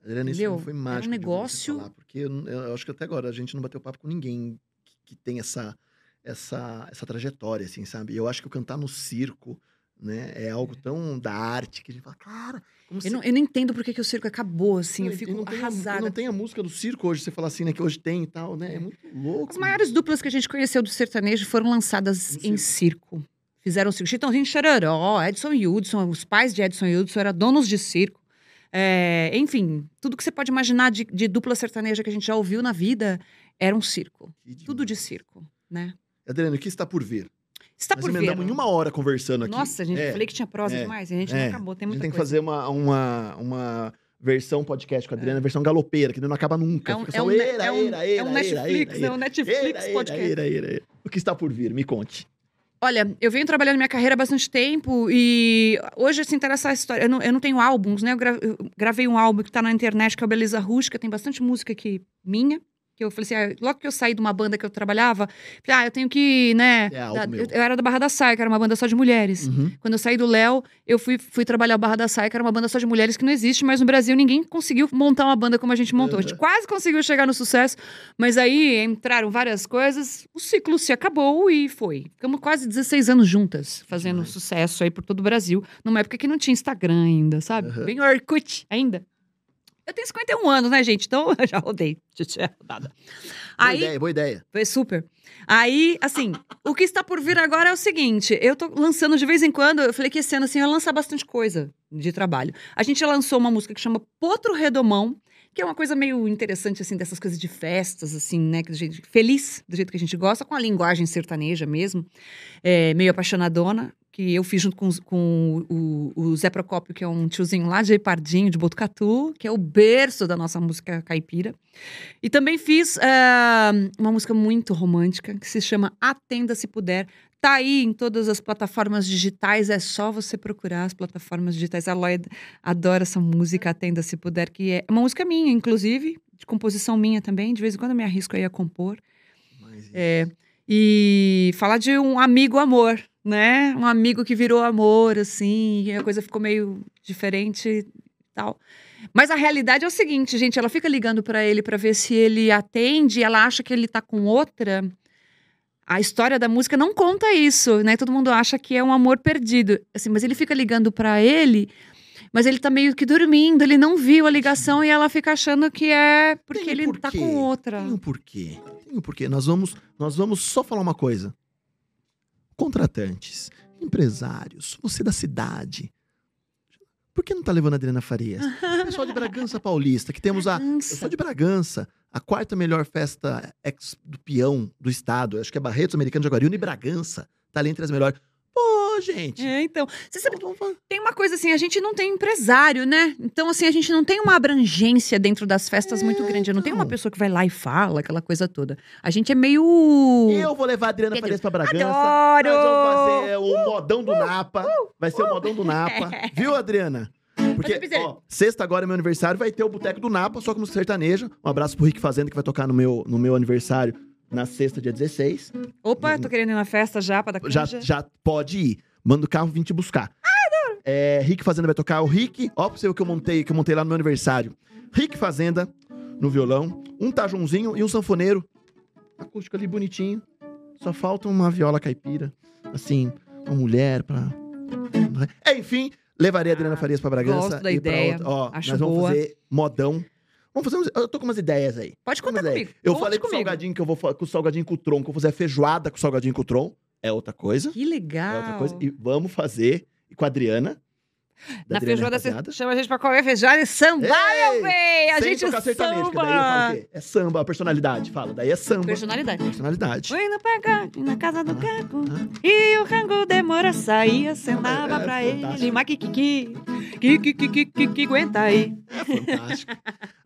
Adriana, isso foi Era um mágico. ouvir você negócio- falar, porque eu, eu acho que até agora a gente não bateu papo com ninguém que, que tem essa, essa, essa trajetória, assim, sabe? Eu acho que o cantar no circo, né, é algo tão da arte que a gente fala, cara, como Eu você. não, eu não entendo por que, o circo acabou, assim, Não, eu fico não tem arrasada. não tem a música do circo hoje, você fala assim, né, que hoje tem e tal, né? É, muito louco. As maiores duplas que a gente conheceu do sertanejo foram lançadas No em circo. Fizeram circo. Chitãozinho Chororó, Edson e Hudson, os pais de Edson e Hudson eram donos de circo. É, enfim, tudo que você pode imaginar de, de dupla sertaneja que a gente já ouviu na vida era um circo. Que Tudo de circo, né? Adriana, o que está por vir? Está Nós por emendamos em uma hora conversando aqui. Nossa, gente, É, falei que tinha prosa é, demais. A gente é. não acabou, tem a muita gente tem que coisa. fazer uma, uma, uma versão podcast com a Adriana, versão galopeira, que não acaba nunca. É um, é um, é é Netflix, é um Netflix podcast. O que está por vir? Me conte. Olha, eu venho trabalhando minha carreira há bastante tempo e hoje, assim, interessa a história. Eu não, eu não tenho álbuns, né? Eu, gra- eu gravei um álbum que tá na internet, que é o Beleza Rústica, tem bastante música aqui minha. Que eu falei assim, ah, logo que eu saí de uma banda que eu trabalhava, falei, ah, eu tenho que, né? É da- eu, eu era da Barra da Saia, que era uma banda só de mulheres. Uhum. Quando eu saí do Léo, eu fui, fui trabalhar o Barra da Saia, que era uma banda só de mulheres que não existe, mas no Brasil ninguém conseguiu montar uma banda como a gente montou. A gente Uhum. quase conseguiu chegar no sucesso, mas aí entraram várias coisas, o ciclo se acabou e foi. Ficamos quase 16 anos juntas, fazendo Demais. sucesso aí por todo o Brasil, numa época que não tinha Instagram ainda, sabe? Uhum. Bem Orkut ainda. Eu tenho 51 anos, né, gente? Então eu já rodei. Já tinha rodado. Boa Aí, ideia, boa ideia. foi super. Aí, assim, o que está por vir agora é o seguinte: eu tô lançando de vez em quando, eu falei que esse ano, assim, eu ia lançar bastante coisa de trabalho. A gente lançou uma música que chama Potro Redomão, que é uma coisa meio interessante, assim, dessas coisas de festas, assim, né? Que do jeito, feliz, do jeito que a gente gosta, com a linguagem sertaneja mesmo, é, meio apaixonadona, que eu fiz junto com, com o, o Zé Procópio, que é um tiozinho lá de Pardinho, de Botucatu, que é o berço da nossa música caipira. E também fiz ah, uma música muito romântica que se chama Atenda Se Puder. Tá aí em todas as plataformas digitais, é só você procurar as plataformas digitais. A Lloyd adora essa música, Atenda Se Puder, que é uma música minha, inclusive, de composição minha também. De vez em quando eu me arrisco aí a compor. Mas- É, e falar de um amigo amor, né? Um amigo que virou amor, assim, e a coisa ficou meio diferente e tal. Mas a realidade é o seguinte, gente, ela fica ligando pra ele pra ver se ele atende, ela acha que ele tá com outra. A história da música não conta isso, né? Todo mundo acha que é um amor perdido, assim, mas ele fica ligando pra ele, mas ele tá meio que dormindo, ele não viu a ligação e ela fica achando que é porque Tem ele tá porquê, com outra. Tem um porquê. Um porquê. Nós vamos, nós vamos só falar uma coisa. Contratantes, empresários, você da cidade. Por que não tá levando a Adriana Farias? Pessoal de Bragança Paulista, que temos a. Eu sou de Bragança, a quarta melhor festa ex do peão do estado. Acho que é Barretos, Americano de Aguariúna e Bragança. Tá ali entre as melhores. Gente. É, então. Você sabe vamos- Tem uma coisa assim, a gente não tem empresário, né? Então, assim, a gente não tem uma abrangência dentro das festas muito grande. Eu não tenho uma então. pessoa que vai lá e fala aquela coisa toda. A gente é meio. Eu vou levar a Adriana Quer Farias pra Bragança. Adoro! Nós vamos fazer o modão do Napa. Vai ser o modão do Napa. Viu, Adriana? Porque, ó, sexta agora é meu aniversário, vai ter o Boteco do Napa, só com música sertaneja. Um abraço pro Rick Fazenda, que vai tocar no meu, no meu aniversário na sexta, dia 16. Opa, tô querendo ir na festa já pra dar Já, canja. já pode ir. Manda o carro vir te buscar. É, Rick Fazenda vai tocar. O Rick, ó, pra você ver o que eu montei, que eu montei lá no meu aniversário. Rick Fazenda no violão, um tajunzinho e um sanfoneiro. Acústico ali bonitinho. Só falta uma viola caipira. Assim, uma mulher pra. Enfim, levarei a Adriana Farias pra Bragança. gosto da e pra ideia, outra- Ó, acho nós vamos boa. fazer modão. Vamos fazer. uns- Eu tô com umas ideias aí. Pode contar aí. comigo. Eu Conte falei com o salgadinho que eu vou com o salgadinho com o tronco. Eu vou fazer feijoada com o salgadinho com o tronco. É outra coisa. Que É legal. outra coisa. E vamos fazer com a Adriana. Da Na feijoada você chama a gente pra comer feijoada e samba, Ei, meu bem! A gente samba! Sertanejo, daí fala o quê? É samba, a personalidade, fala. Daí é samba. Personalidade. Personalidade. Fui no pagode, na casa do ah, Caco. Ah, ah. E o rango demora, saía, sentava ah, é, pra é ele. Maquiquiqui. kikikiki, aguenta aí. É fantástico.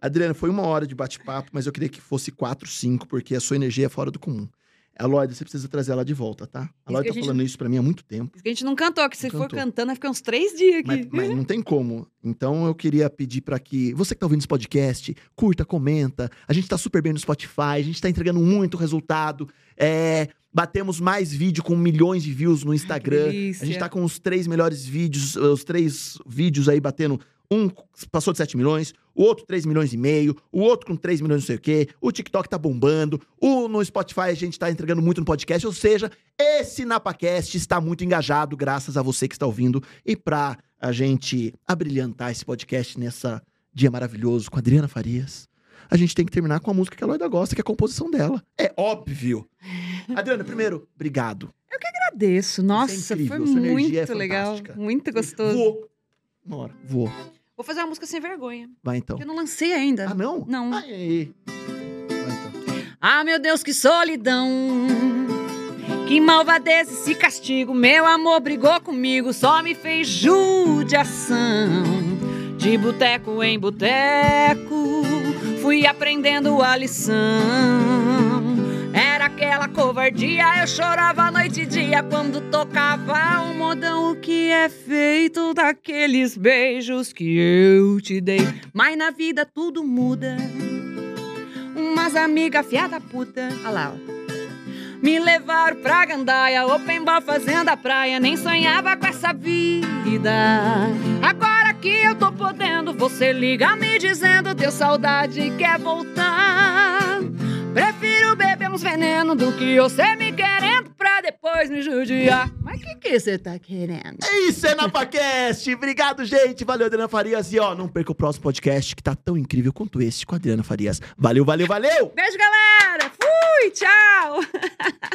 Adriana, foi uma hora de bate-papo, mas eu queria que fosse quatro, cinco, porque a sua energia é fora do comum. A Lloyd, você precisa trazer ela de volta, tá? A Lloyd a tá gente- falando isso pra mim há muito tempo. Diz que a gente não cantou, que se for cantando, vai ficar uns três dias Mas, aqui. mas não tem como. Então eu queria pedir pra que você que tá ouvindo esse podcast, curta, comenta. A gente tá super bem no Spotify, a gente tá entregando muito resultado. É, batemos mais vídeo com milhões de views no Instagram. delícia. a gente tá com os três melhores vídeos, os três vídeos aí batendo. Um passou de 7 milhões, o outro 3 milhões e meio, o outro com 3 milhões não sei o quê, o TikTok tá bombando, o no Spotify a gente tá entregando muito no podcast, ou seja, esse NapaCast está muito engajado graças a você que está ouvindo e pra a gente abrilhantar esse podcast nessa dia maravilhoso com a Adriana Farias. A gente tem que terminar com a música que a Loida gosta, que é a composição dela. É óbvio. Adriana, primeiro, obrigado. Agradeço. Nossa, incrível, foi muito é legal. Muito gostoso. Voou. Uma hora, voou. Vou fazer uma música sem vergonha. Vai então. Eu não lancei ainda. Ah, não? Não. Ai, ai, ai. Vai então. Ah, meu Deus, que solidão. Que malvadeza esse castigo, meu amor brigou comigo, só me fez judiação. De boteco em boteco, fui aprendendo a lição. Aquela covardia, eu chorava noite e dia quando tocava o modão. O que é feito daqueles beijos que eu te dei? Mas na vida tudo muda. Umas amigas fiada puta. Olha lá, ó. Me levaram pra Gandaia, open bar fazenda praia, nem sonhava com essa vida. Agora que eu tô podendo, você liga me dizendo deu saudade quer voltar. Prefiro beber uns venenos do que você me querendo pra depois me judiar. Mas que que você tá querendo? É isso, é NapaCast. Obrigado, gente. Valeu, Adriana Farias. E ó, não perca o próximo podcast que tá tão incrível quanto esse com a Adriana Farias. Valeu, valeu, valeu! Beijo, galera! Fui, tchau!